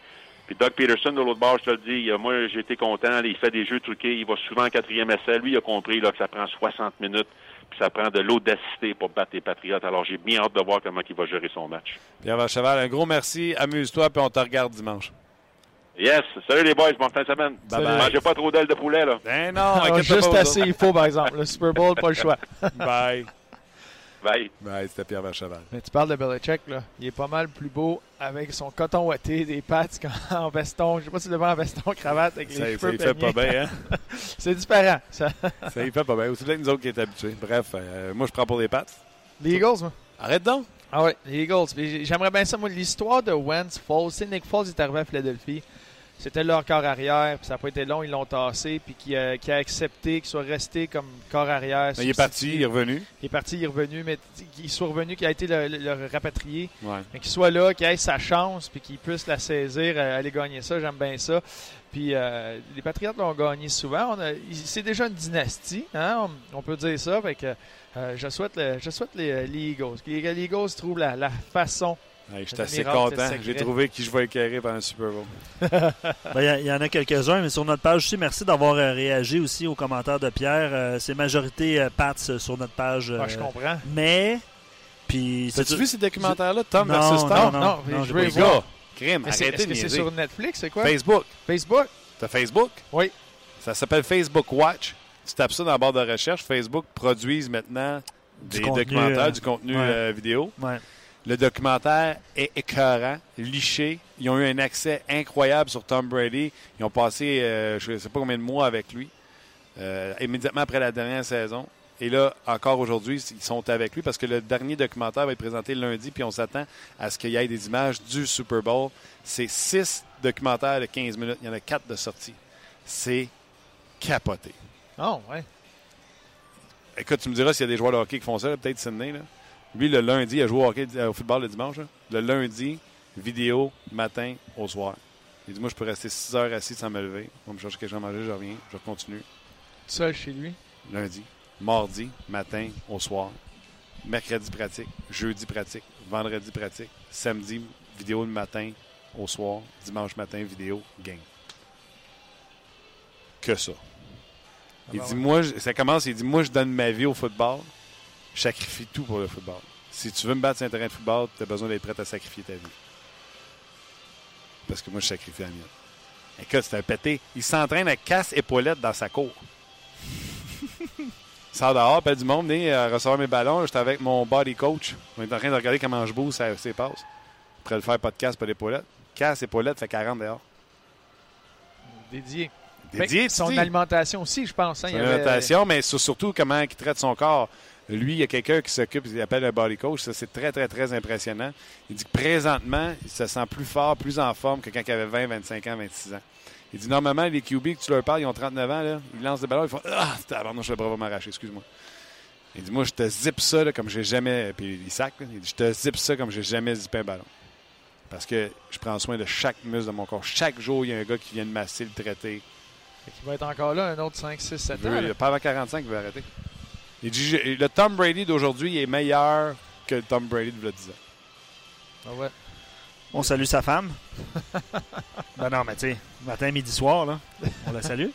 puis Doug Peterson, de l'autre bord, je te le dis, euh, moi, j'ai été content. là, il fait des jeux truqués. Il va souvent en quatrième essai. Lui, il a compris là, que ça prend 60 minutes. Puis ça prend de l'audacité pour battre les Patriotes. Alors, j'ai bien hâte de voir comment il va gérer son match. Pierre Vacheval, un gros merci. Amuse-toi, puis on te regarde dimanche. Yes! Salut les boys, bonne fin de semaine. Bye bye. Mangez pas trop d'ailes de poulet, là. Ben non, Ah, juste pas, assez, il faut, par exemple. Le Super Bowl, pas le choix. Bye. Bye. Bye, c'était Pierre Vacheval. Mais tu parles de Belichick, là. Il est pas mal plus beau avec son coton ouaté, des pattes qu'en veston. Je sais pas si tu le vois en veston, cravate, avec Ça, les ça cheveux y fait pas bien, hein? C'est différent. Ça. Ça y fait pas bien. Aussi bien que nous autres qui est habitués. Bref, euh, moi, je prends pour les pattes. Les Eagles, moi. Arrête donc. Ah ouais, les Eagles. J'aimerais bien ça, moi, l'histoire de Wentz, Foles. Tu sais, Nick Foles est arrivé à Philadelphie. C'était leur corps arrière, puis ça n'a pas été long, ils l'ont tassé, puis qui a, qui a accepté qu'il soit resté comme corps arrière. Mais il est parti, il est revenu. Il est parti, il est revenu, mais qu'il soit revenu, qu'il a été le, le- le rapatrié. Ouais. Mais qu'il soit là, qu'il ait sa chance, puis qu'il puisse la saisir, euh, aller gagner ça, j'aime bien ça. Puis euh, les Patriotes l'ont gagné souvent. C'est déjà une dynastie, hein, on, on peut dire ça. Fait que, euh, je souhaite, le- je souhaite les, les Eagles. Les, les Eagles trouvent la, la façon. Hey, je suis assez content. J'ai trouvé qui je vais éclairer pendant le Super Bowl. Ben, Il y en a quelques-uns, mais sur notre page aussi, merci d'avoir euh, réagi aussi aux commentaires de Pierre. Euh, c'est majorité euh, Pats euh, sur notre page. Je euh, comprends. Mais, puis... c'est As-tu tout- vu ces documentaires-là, Tom Non, versus Tom? non, non, non, non, je veux les gars, crime, c'est- arrêtez Est-ce de que c'est niaiser. sur Netflix, c'est quoi? Facebook. Facebook? T'as Facebook? Oui. Ça s'appelle Facebook Watch. Tu tapes ça dans la barre de recherche. Facebook produise maintenant Du des contenu, documentaires, euh, du contenu ouais. euh, vidéo. Ouais. Le documentaire est écœurant, liché. Ils ont eu un accès incroyable sur Tom Brady. Ils ont passé, euh, je ne sais pas combien de mois avec lui, euh, immédiatement après la dernière saison. Et là, encore aujourd'hui, ils sont avec lui parce que le dernier documentaire va être présenté lundi, puis on s'attend à ce qu'il y ait des images du Super Bowl. C'est six documentaires de 15 minutes. Il y en a quatre de sortie. C'est capoté. Oh, ouais. Écoute, tu me diras s'il y a des joueurs de hockey qui font ça, peut-être Sydney. Là. Lui, le lundi, il a joué au, hockey, euh, au football le dimanche. là. Le lundi, vidéo, matin, au soir. Il dit Moi, je peux rester 6 heures assis sans me lever. On me chercher quelque chose à manger, je reviens, je continue. Seul chez lui? Lundi, mardi, matin, au soir. Mercredi, pratique. Jeudi, pratique. Vendredi, pratique. Samedi, vidéo le matin, au soir. Dimanche matin, vidéo, game. Que ça. Il ben dit, ouais. moi, je- ça commence, il dit, moi, je donne ma vie au football. Je sacrifie tout pour le football. Si tu veux me battre sur un terrain de football, tu as besoin d'être prêt à sacrifier ta vie. Parce que moi, je sacrifie la mienne. Écoute, c'est un pété. Il s'entraîne à casse-épaulette dans sa cour. Il sort dehors, appelle du monde, venez euh, recevoir mes ballons. J'étais avec mon body coach. On est en train de regarder comment je bouge, ça ses passes. Après le faire podcast, pas d'épaulette. Casse-épaulette fait 40 dehors. Dédié. Dédié, Ben, son dis. alimentation aussi, je pense. hein, Son il y avait- alimentation, mais sur- surtout comment il traite son corps. Lui, il y a quelqu'un qui s'occupe, il appelle un body coach. Ça, c'est très, très, très impressionnant. Il dit que présentement, il se sent plus fort, plus en forme que quand il avait 20, 25 ans, 26 ans. Il dit normalement, les QB que tu leur parles, ils ont 39 ans, là, ils lancent des ballons, ils font Ah, tabarnouche, le bras va m'arracher, excuse-moi. Il dit Moi, je te zip ça là, comme j'ai jamais. Puis il sac, là. il dit Je te zip ça comme j'ai jamais zippé un ballon. Parce que je prends soin de chaque muscle de mon corps. Chaque jour, il y a un gars qui vient de masser, le traiter. Qu'il va être encore là un autre 5, 6, 7 Il ans. veut- là. pas avant 45 il veut arrêter. Il dit j'ai- le Tom Brady d'aujourd'hui est meilleur que le Tom Brady de 10 ans. Ah ouais. On salue sa femme. ben non, mais tu sais, matin, midi, soir, là, on la salue.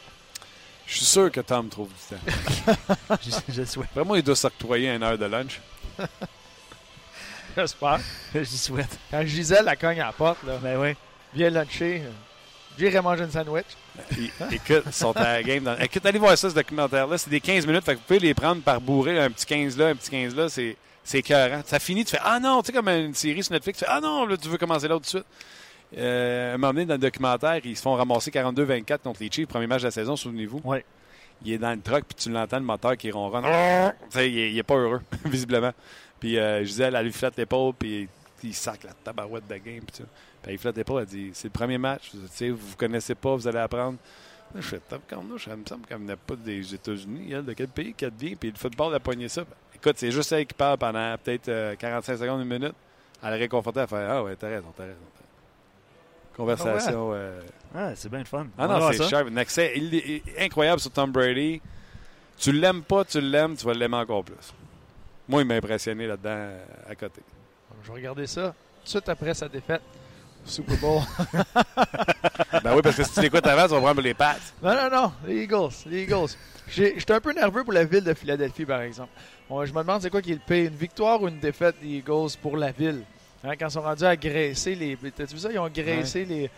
Je suis sûr que Tom trouve du temps. je, je le souhaite. Vraiment, il doit s'octroyer une heure de lunch. J'espère. Je le souhaite. Quand Gisèle la cogne à la porte, là, Ben oui. viens luncher. J'irai manger une sandwich. Puis, écoute, ils sont à la game. Dans... Écoute, allez voir ça, ce documentaire-là. C'est des 15 minutes. Fait que vous pouvez les prendre par bourré. un petit 15 là, un petit 15 là. C'est, c'est écœurant. Ça finit, tu fais Ah non, tu sais, comme une série sur Netflix, tu fais Ah non, là, tu veux commencer là tout de suite. Euh, un moment donné, dans le documentaire, ils se font ramasser 42-24 contre les Chiefs. Premier match de la saison, souvenez-vous. Ouais. Il est dans le truck, puis tu l'entends, le moteur qui ronronne. Tu sais, il, est- il est pas heureux, visiblement. Puis euh, Gisèle, elle lui flatte l'épaule, puis il sac la tabarouette de game. Puis. Puis lui flatte l'épaule, elle dit C'est le premier match, vous vous connaissez pas, vous allez apprendre. Je fais top cornouche, ça me semble qu'elle venait pas des États-Unis. Elle, de quel pays qu'elle vient? Puis le football a pogné ça. Écoute, c'est juste elle qui parle pendant peut-être euh, 45 secondes, une minute. Elle est réconfortée, elle fait Ah ouais, t'as raison, t'as raison. Conversation. euh, Ah, c'est bien le fun. Ah non, c'est cher. Un accès il est incroyable sur Tom Brady. Tu l'aimes pas, tu l'aimes, tu vas l'aimer encore plus. Moi, il m'a impressionné là-dedans euh, à côté. Je vais regarder ça tout de suite après sa défaite Super Bowl. ben oui, parce que si tu l'écoutes avant, tu vas prendre les pattes. non, non, non, les Eagles, les Eagles. J'ai- J'étais un peu nerveux pour la ville de Philadelphie, par exemple. Bon, je me demande c'est quoi qui est le pire, une victoire ou une défaite des Eagles pour la ville? Hein, quand ils sont rendus à graisser les... T'as-tu vu ça? Ils ont graissé les,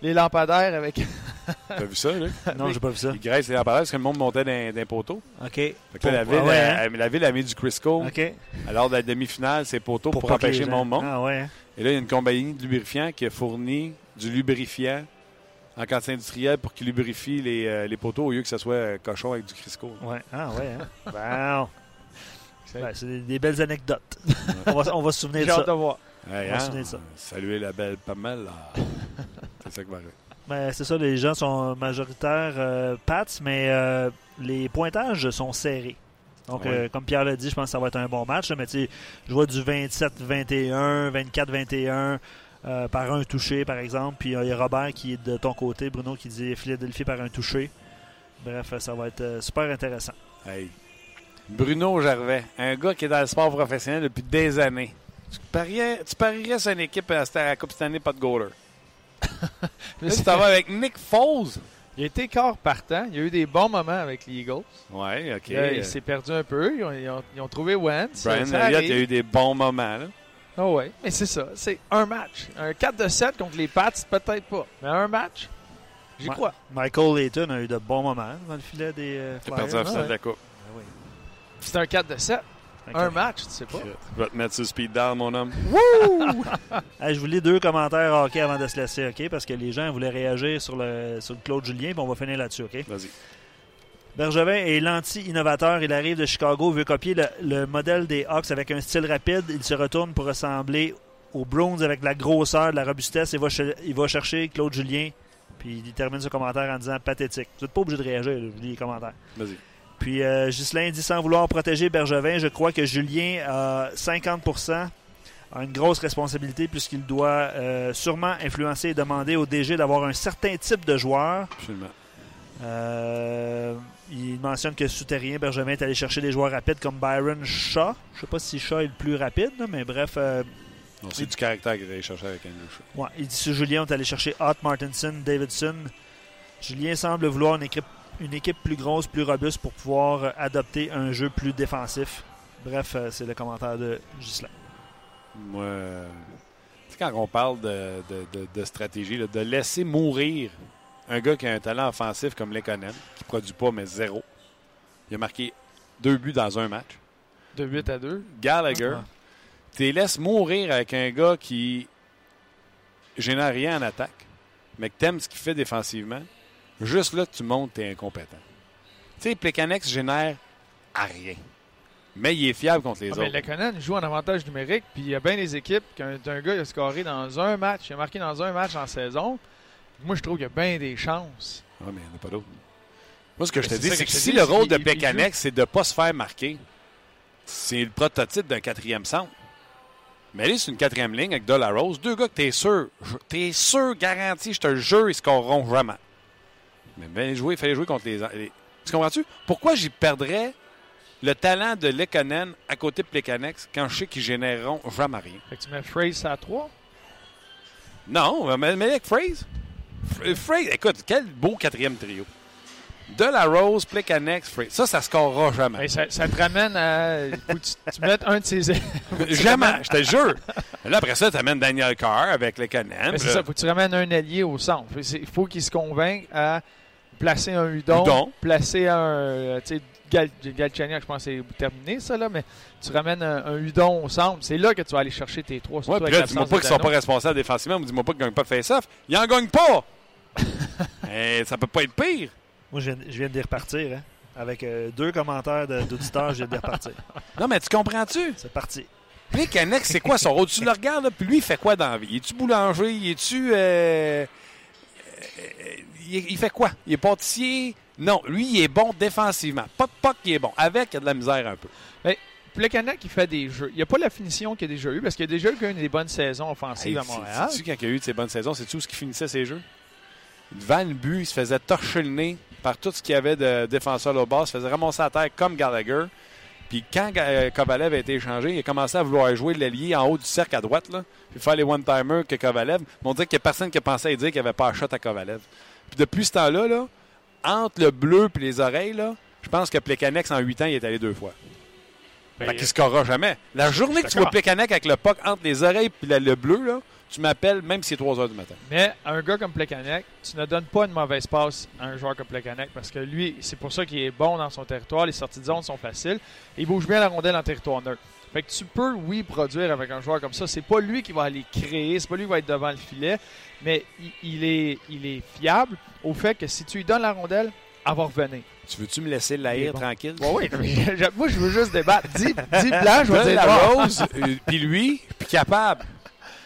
les lampadaires avec... T'as vu ça, là? Non, j'ai pas vu ça. Ils graissent les lampadaires parce que le monde montait les poteaux. OK. Fait que là, la, Pour- ville, ah ouais, a, la ville a mis du Crisco. OK. Alors, de la demi-finale, c'est poteaux pour, que empêcher le gens- monde. Ah ouais. Hein. Et là, il y a une compagnie de lubrifiant qui a fourni du lubrifiant en quantité industrielle pour qu'il lubrifie les, euh, les poteaux au lieu que ce soit euh, cochon avec du Crisco. Ouais. Ah ouais. Hein. Ben, c'est des, des belles anecdotes. on, va, on va se souvenir J'ai de hâte ça. de voir. Hey, On va hein? se souvenir de ça. Saluer la belle Pamela. c'est ça qui va arriver. Ben, c'est ça, les gens sont majoritaires euh, Pats, mais euh, les pointages sont serrés. Donc, Ouais. euh, comme Pierre l'a dit, je pense que ça va être un bon match. là, mais tu sais, je vois du 27-21, 24-21 euh, par un touché, par exemple. Puis euh, il y a Robert qui est de ton côté, Bruno, qui dit Philadelphie par un touché. Bref, ça va être euh, super intéressant. Hey. Bruno Gervais, un gars qui est dans le sport professionnel depuis des années. Tu parierais, tu parierais sur une équipe à la Coupe cette année, pas de goaler. Là, tu t'en vas avec Nick Foles. Il a été corps partant. Il y a eu des bons moments avec les Eagles. Ouais, OK. Là, il s'est perdu un peu. Ils ont, ils ont- ils ont trouvé Wentz. Brian Elliott, il y a eu des bons moments. Là. Ah ouais, mais c'est ça. C'est un match. Un 4 de 7 contre les Pats, peut-être pas. Mais un match, j'y crois. Michael Layton a eu de bons moments dans le filet des euh, Flyers. perdu la ouais. de la Coupe. Ah oui. C'est un 4 de 7. Un match, tu sais pas. Je vais te mettre sur speed down, mon homme. Hey, je vous lis deux commentaires hockey avant de se laisser, OK? Parce que les gens voulaient réagir sur le, sur le Claude Julien, puis on va finir là-dessus, OK? Vas-y. Bergevin est l'anti-innovateur. Il arrive de Chicago, veut copier le, le modèle des Hawks avec un style rapide. Il se retourne pour ressembler aux Browns avec de la grosseur, de la robustesse. Il va, ch- il va chercher Claude Julien, puis il termine ce commentaire en disant pathétique. Vous n'êtes pas obligé de réagir, là, je lis les commentaires. Vas-y. Puis euh, Ghislain dit sans vouloir protéger Bergevin, je crois que Julien a 50% a une grosse responsabilité puisqu'il doit euh, sûrement influencer et demander au DG d'avoir un certain type de joueur. Absolument. Euh, il mentionne que souterrain, Bergevin est allé chercher des joueurs rapides comme Byron Shaw. Je sais pas si Shaw est le plus rapide, mais bref. euh, Non, c'est du caractère qu'il allait chercher avec Shaw. ouais, il dit sur Julien, on est allé chercher Hott, Martinson, Davidson. Julien semble vouloir une équipe, une équipe plus grosse, plus robuste pour pouvoir adopter un jeu plus défensif. Bref, euh, c'est le commentaire de Ghislain. Moi, tu sais, quand on parle de, de- de- de stratégie, là, de laisser mourir un gars qui a un talent offensif comme Lekonen, qui produit pas, mais zéro. Il a marqué deux buts dans un match. De 8 à 2. Gallagher, Ah. tu les laisses mourir avec un gars qui génère rien en attaque, mais que t'aimes ce qu'il fait défensivement. Juste là, tu montes, t'es incompétent. Tu sais, Plekanex génère à rien. Mais il est fiable contre les Ah, mais autres. Lekonen il joue en avantage numérique, puis il y a bien des équipes qu'un un gars il a scoré dans un match, il a marqué dans un match en saison. Moi, je trouve qu'il y a bien des chances. Ah, mais il n'y en a pas d'autres. Moi, ce que je te C'est dis, c'est que si le c'est rôle de Plekanex, c'est de ne pas se faire marquer, c'est le prototype d'un quatrième centre. Mais aller sur une quatrième ligne avec Rose, deux gars que t'es sûr, t'es sûr, garanti, je te jure, ils scoreront jamais. Mais ben jouer, il fallait jouer contre les. les- Tu comprends-tu? Pourquoi j'y perdrais le talent de Lekonen à côté de Plekanex quand je sais qu'ils généreront jamais rien? Fait que tu mets Phrase à 3. Non, mais, mais avec Phrase. F- Phrase, écoute, quel beau quatrième trio. De la Rose, Plekanex, Phrase. Ça, ça scorera jamais. Ça, ça te ramène à. Tu, tu mettes un de ces. jamais, je te jure. Là, après ça, tu amènes Daniel Carr avec. Ben, c'est ça, faut que tu ramènes un allié au centre. Il faut qu'il se convainque à placer un Udon, Udon. placer un. euh, Tu sais, Gal, je pense que c'est terminé ça, là, mais tu ramènes un, un Udon au centre. C'est là que tu vas aller chercher tes trois. Ouais, puis là, dis-moi pas qu'ils sont pas responsables défensivement. Dis-moi pas qu'ils gagnent pas de face-off. Ils en gagnent pas! Eh, ça peut pas être pire. Moi, je viens, je viens de les repartir. Hein? Avec euh, deux commentaires de- d'auditeurs, je viens de les repartir. Non, mais tu comprends-tu? C'est parti. Plekanex, c'est quoi? Son rôle? Tu le regardes, là, puis lui, il fait quoi dans la vie? Es-tu boulanger? Es-tu. Euh, il, il fait quoi? Il est pâtissier? Non, lui, il est bon défensivement. Pas de puck, il est bon. Avec, il y a de la misère un peu. Plekanec, il fait des jeux. Il n'y a pas la finition qu'il a déjà eu parce qu'il a déjà eu une des bonnes saisons offensives Hey, à Montréal. Sais-tu quand il a eu de ses bonnes saisons? C'est-tu où ce qui finissait ses jeux? Devant le but, il se faisait torcher le nez par tout ce qu'il y avait de défenseurs au bas. Il se faisait ramasser à terre comme Gallagher. Puis quand euh, Kovalev a été échangé, il a commencé à vouloir jouer l'ailier en haut du cercle à droite, là, puis faire les one-timers que Kovalev. Mais on dirait qu'il n'y a personne qui a pensé à dire qu'il n'y avait pas un shot à Kovalev. Puis depuis ce temps-là, là, entre le bleu et les oreilles, là, je pense que Plekanex, en 8 ans, il est allé deux fois. Ben, Fait qu'il ne scorera jamais. La journée que tu vois. Plekanec avec le puck entre les oreilles et le bleu, là, tu m'appelles même si c'est 3 heures du matin. Mais un gars comme Plekanec, tu ne donnes pas une mauvaise passe à un joueur comme Plekanec parce que lui, c'est pour ça qu'il est bon dans son territoire. Les sorties de zone sont faciles. Il bouge bien la rondelle en territoire neutre. Fait que tu peux, oui, produire avec un joueur comme ça. C'est pas lui qui va aller créer, c'est pas lui qui va être devant le filet, mais il, il est, il est fiable au fait que si tu lui donnes la rondelle, elle va revenir. Tu veux-tu me laisser bon. tranquille? Oui, moi, je veux juste débattre. Dis, dis blanc, je vais Donne dire la rose, euh, puis lui, puis capable.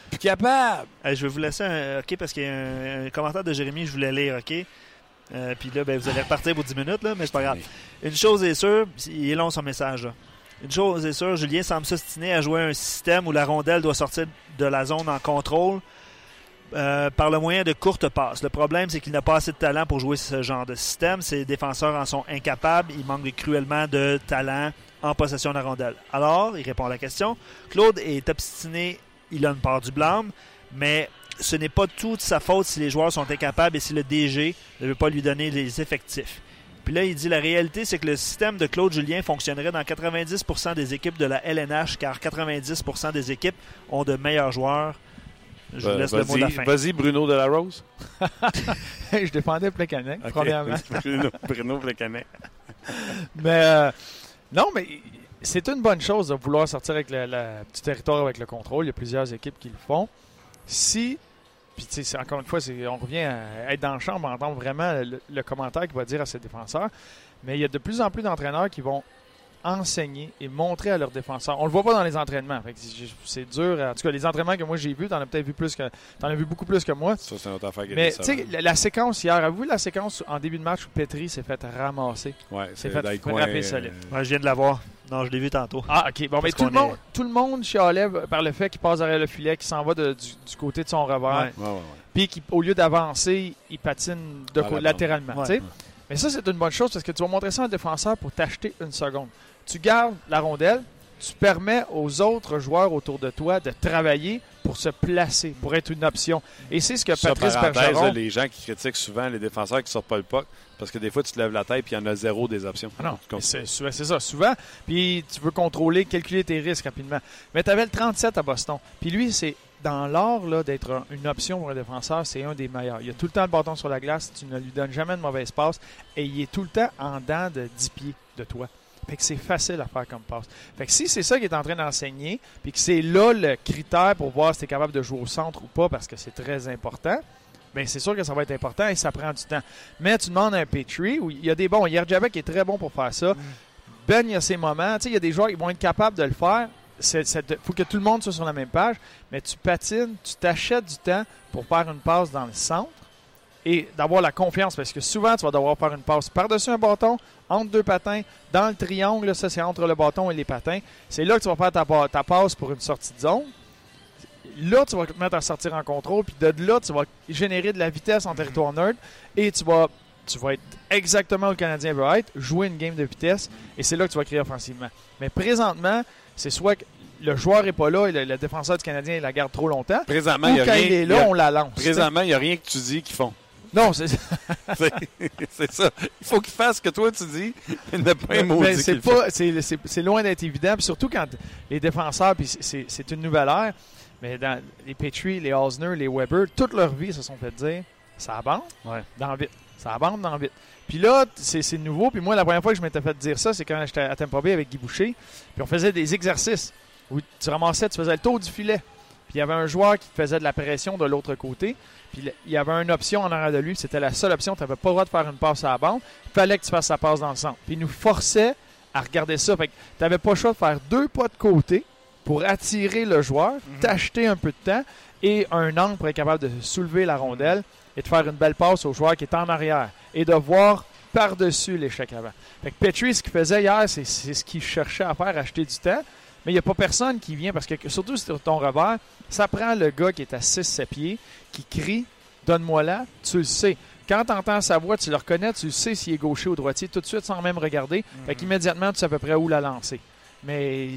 Puis capable. Hey, je vais vous laisser un OK parce qu'il y a un, un commentaire de Jérémy, je voulais lire, OK? Euh, Puis là, ben, vous allez repartir pour 10 minutes, là, mais c'est pas grave. Une chose est sûre, il est long son message. Là. Une chose est sûre, Julien semble s'ostiner à jouer un système où la rondelle doit sortir de la zone en contrôle euh, par le moyen de courtes passes. Le problème, c'est qu'il n'a pas assez de talent pour jouer ce genre de système. Ses défenseurs en sont incapables. Il manque cruellement de talent en possession de la rondelle. Alors, il répond à la question. Claude est obstiné, il a une part du blâme, mais ce n'est pas toute sa faute si les joueurs sont incapables et si le DG ne veut pas lui donner les effectifs. Puis là, il dit la réalité, c'est que le système de Claude Julien fonctionnerait dans 90% des équipes de la LNH, car 90% des équipes ont de meilleurs joueurs. Je vous Euh, laisse le mot de la Vas-y, fin. vas-y, Bruno de la Rose. je défendais Plekanec, Ok. premièrement. Bruno, Bruno Plekanec. Mais euh, non, mais c'est une bonne chose de vouloir sortir avec le, le petit territoire avec le contrôle. Il y a plusieurs équipes qui le font. Si, puis tu sais, encore une fois, on revient à être dans la chambre, entendre vraiment le, le commentaire qu'il va dire à ses défenseurs. Mais il y a de plus en plus d'entraîneurs qui vont enseigner et montrer à leurs défenseurs. On le voit pas dans les entraînements. C'est- dur. En tout cas, les entraînements que moi j'ai vus, t'en as peut-être vu plus que t'en as vu beaucoup plus que moi. Ça, c'est une autre affaire Mais tu sais, la, la séquence hier, avez-vous vu la séquence en début de match où Petri s'est fait ramasser? Ouais, c'est c'est fait frapper euh, solide. Ouais, je viens de la voir. Non, je l'ai vu tantôt. Ah, ok. Bon, mais Parce tout le, monde, tout le monde chialait par le fait qu'il passe derrière le filet, qu'il s'en va de- du, du côté de son revers, Ouais. Ouais, ouais, ouais. puis qu'au lieu d'avancer, il patine de À latéralement. Mais ça, c'est une bonne chose parce que tu vas montrer ça à un défenseur pour t'acheter une seconde. Tu gardes la rondelle, tu permets aux autres joueurs autour de toi de travailler pour se placer, pour être une option. Et c'est ce que Ça, Patrice Bergeron... là, les gens qui critiquent souvent les défenseurs qui sortent pas le puck, parce que des fois, tu te lèves la tête et il y en a zéro des options. Ah non, c'est ça, souvent. Puis tu veux contrôler, calculer tes risques rapidement. Mais tu avais le 37 à Boston. Puis lui, c'est dans l'art d'être un- une option pour un défenseur, c'est un des meilleurs. Il a tout le temps le bâton sur la glace, tu ne lui donnes jamais de mauvaise passe et il est tout le temps en dedans de 10 pieds de toi. Fait que c'est facile à faire comme passe. Fait que si c'est ça qu'il est en train d'enseigner, puis que c'est là le critère pour voir si tu es capable de jouer au centre ou pas, parce que c'est très important, bien c'est sûr que ça va être important et ça prend du temps. Mais tu demandes à un Petrie, où il y a des bons. Yerjabek est très bon pour faire ça. Ben, il y a ses moments. Tu sais, il y a des joueurs qui vont être capables de le faire. Il faut que tout le monde soit sur la même page. Mais tu patines, tu t'achètes du temps pour faire une passe dans le centre et d'avoir la confiance. Parce que souvent, tu vas devoir faire une passe par-dessus un bâton, entre deux patins, dans le triangle. ça, c'est entre le bâton et les patins. C'est là que tu vas faire ta, pa- ta passe pour une sortie de zone. Là, tu vas te mettre à sortir en contrôle. Puis de là, tu vas générer de la vitesse en territoire neutre. Et tu vas tu vas être exactement où le Canadien veut être, jouer une game de vitesse, et c'est là que tu vas créer offensivement. Mais présentement, c'est soit que le joueur n'est pas là et le, le défenseur du Canadien il la garde trop longtemps, Présentement, ou il y a quand rien. il est y là, a- on la lance. Présentement, il n'y a rien que tu dis qu'ils font. Non, c'est c'est c'est ça. Il faut qu'ils fassent ce que toi tu dis, et ne pas un c'est pas, loin d'être évident. Puis surtout quand les défenseurs, puis c'est- une nouvelle ère, mais dans les Petrie, les Osner, les Weber, toute leur vie se sont fait dire ça abande Ouais. dans vite. Ça abande dans vite. Puis là, c'est, nouveau. Puis moi, la première fois que je m'étais fait dire ça, c'est quand j'étais à Bay avec Guy Boucher. Puis on faisait des exercices où tu ramassais, tu faisais le tour du filet. Puis il y avait un joueur qui faisait de la pression de l'autre côté. Puis il y avait une option en arrière de lui. C'était la seule option. Tu n'avais pas le droit de faire une passe à la bande. Il fallait que tu fasses sa passe dans le centre. Puis il nous forçait à regarder ça. Fait que tu n'avais pas le choix de faire deux pas de côté pour attirer le joueur, Mhm. t'acheter un peu de temps et un angle pour être capable de soulever la rondelle et de faire une belle passe au joueur qui est en arrière et de voir par-dessus l'échec avant. Fait que Petrie, ce qu'il faisait hier, c'est c'est ce qu'il cherchait à faire, acheter du temps. Mais il n'y a pas personne qui vient parce que, surtout sur ton revers, ça prend le gars qui est à 6-7 pieds, qui crie Donne-moi là, tu le sais. Quand tu entends sa voix, tu le reconnais, tu le sais s'il est gaucher ou droitier tout de suite sans même regarder. Fait qu'immédiatement, tu sais à peu près où la lancer. Mais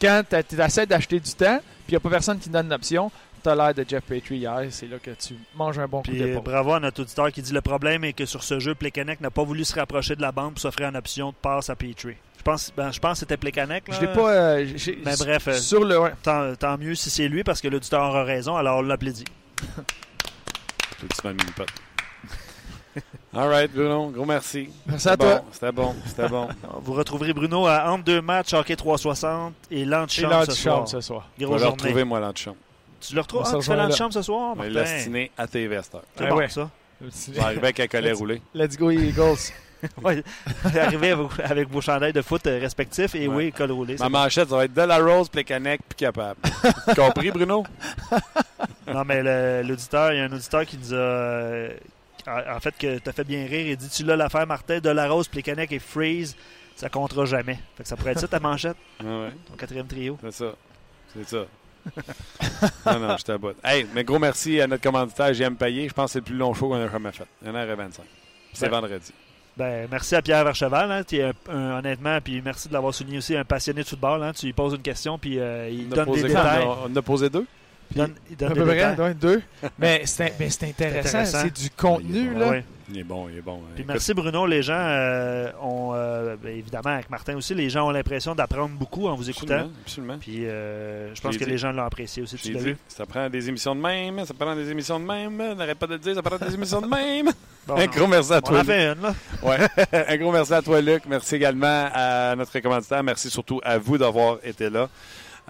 quand tu essaies d'acheter du temps, puis il n'y a pas personne qui donne l'option, tu as l'air de Jeff Petrie hier. C'est là que tu manges un bon coup Puis d'épaule. bravo à notre auditeur qui dit le problème est que sur ce jeu, Plekanec n'a pas voulu se rapprocher de la bande pour s'offrir une option de passe à Petrie. Je pense, ben, je pense que c'était Plekanec. Je l'ai pas. euh, Mais bref, euh, sur le. ouais. Tant, tant mieux si c'est lui parce que l'auditeur aura raison, alors on l'applaudit. All right, Bruno, gros merci. Merci à C'était toi. bon, C'était bon, c'était bon. Vous retrouverez Bruno à entre deux matchs hockey 360 et Et l'antichambre ce soir. ce soir. Je vais Grosse le journée. retrouver, moi, l'antichambre. Tu le retrouves? Ah, tu fais l'antichambre ce soir, Martin? l'astiner à cette heure. C'est Ah bon, ouais. ça. Je vais arriver avec un collet roulé. Let's go Eagles. Ouais. Arrivez avec, vos- avec vos chandails de foot euh, respectifs et Ouais. oui, col roulé. Ma manchette, ça va être de la rose, Plekanec, puis capable. Compris, Bruno? Non, mais l'auditeur, il y a un auditeur qui nous a. euh, en en fait, que t'as fait bien rire. Il dit Tu l'as l'affaire, Martin, de la rose, Plekanec et Freeze, ça comptera jamais. Fait que ça pourrait être ça ta manchette, Ah ouais, ton quatrième trio. c'est ça. C'est ça. Non, non, je t'aboute. Hey, mais gros merci à notre commanditaire, JM Payé. Je pense que c'est le plus long show qu'on a jamais fait. 1h25. C'est Ouais. vendredi. Ben, merci à Pierre Vercheval, hein, qui est un- un- honnêtement, puis merci de l'avoir souligné aussi, un passionné de football. Hein, tu lui poses une question, puis euh, il On a donne des détails. on a- On a posé deux. Il donne, il donne À peu près, deux. Mais c'est mais c'est intéressant. C'est du contenu, Ah là. ouais. Il est bon, il est bon. Puis Écoute, merci Bruno, les gens euh, ont, euh, ben, évidemment avec Martin aussi, les gens ont l'impression d'apprendre beaucoup en vous écoutant. Absolument, absolument. Puis euh, je pense que dit. les gens l'ont apprécié aussi. Tu l'as vu? ça prend des émissions de même, ça prend des émissions de même. N'arrête pas de le dire, ça prend des émissions de même. Bon, un non. gros merci à On toi. en fait une, là. Ouais. un gros merci à toi, Luc. Merci également à notre commanditaire. Merci surtout à vous d'avoir été là.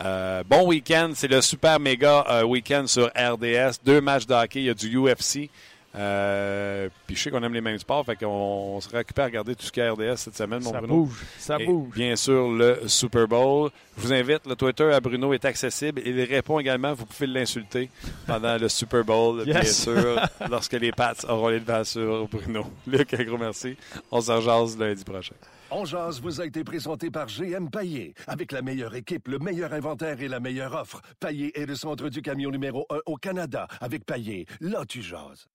Euh, bon week-end. C'est le super méga euh, week-end sur RDS. Deux matchs de hockey. Il y a du UFC. Euh, puis je sais qu'on aime les mêmes sports. Fait qu'on on sera occupé à regarder tout ce qu'il y a RDS cette semaine, mon Ça Bruno. bouge. Ça Et bouge. Bien sûr, le Super Bowl. Je vous invite, le Twitter à Bruno est accessible. Il répond également. Vous pouvez l'insulter pendant le Super Bowl, bien sûr, lorsque les Pats auront les devants sur Bruno. Luc, un gros merci. On s'en jase lundi prochain. On jase vous a été présenté par GM Paillé. Avec la meilleure équipe, le meilleur inventaire et la meilleure offre. Paillé est le centre du camion numéro 1 au Canada. Avec Paillé, là tu jases.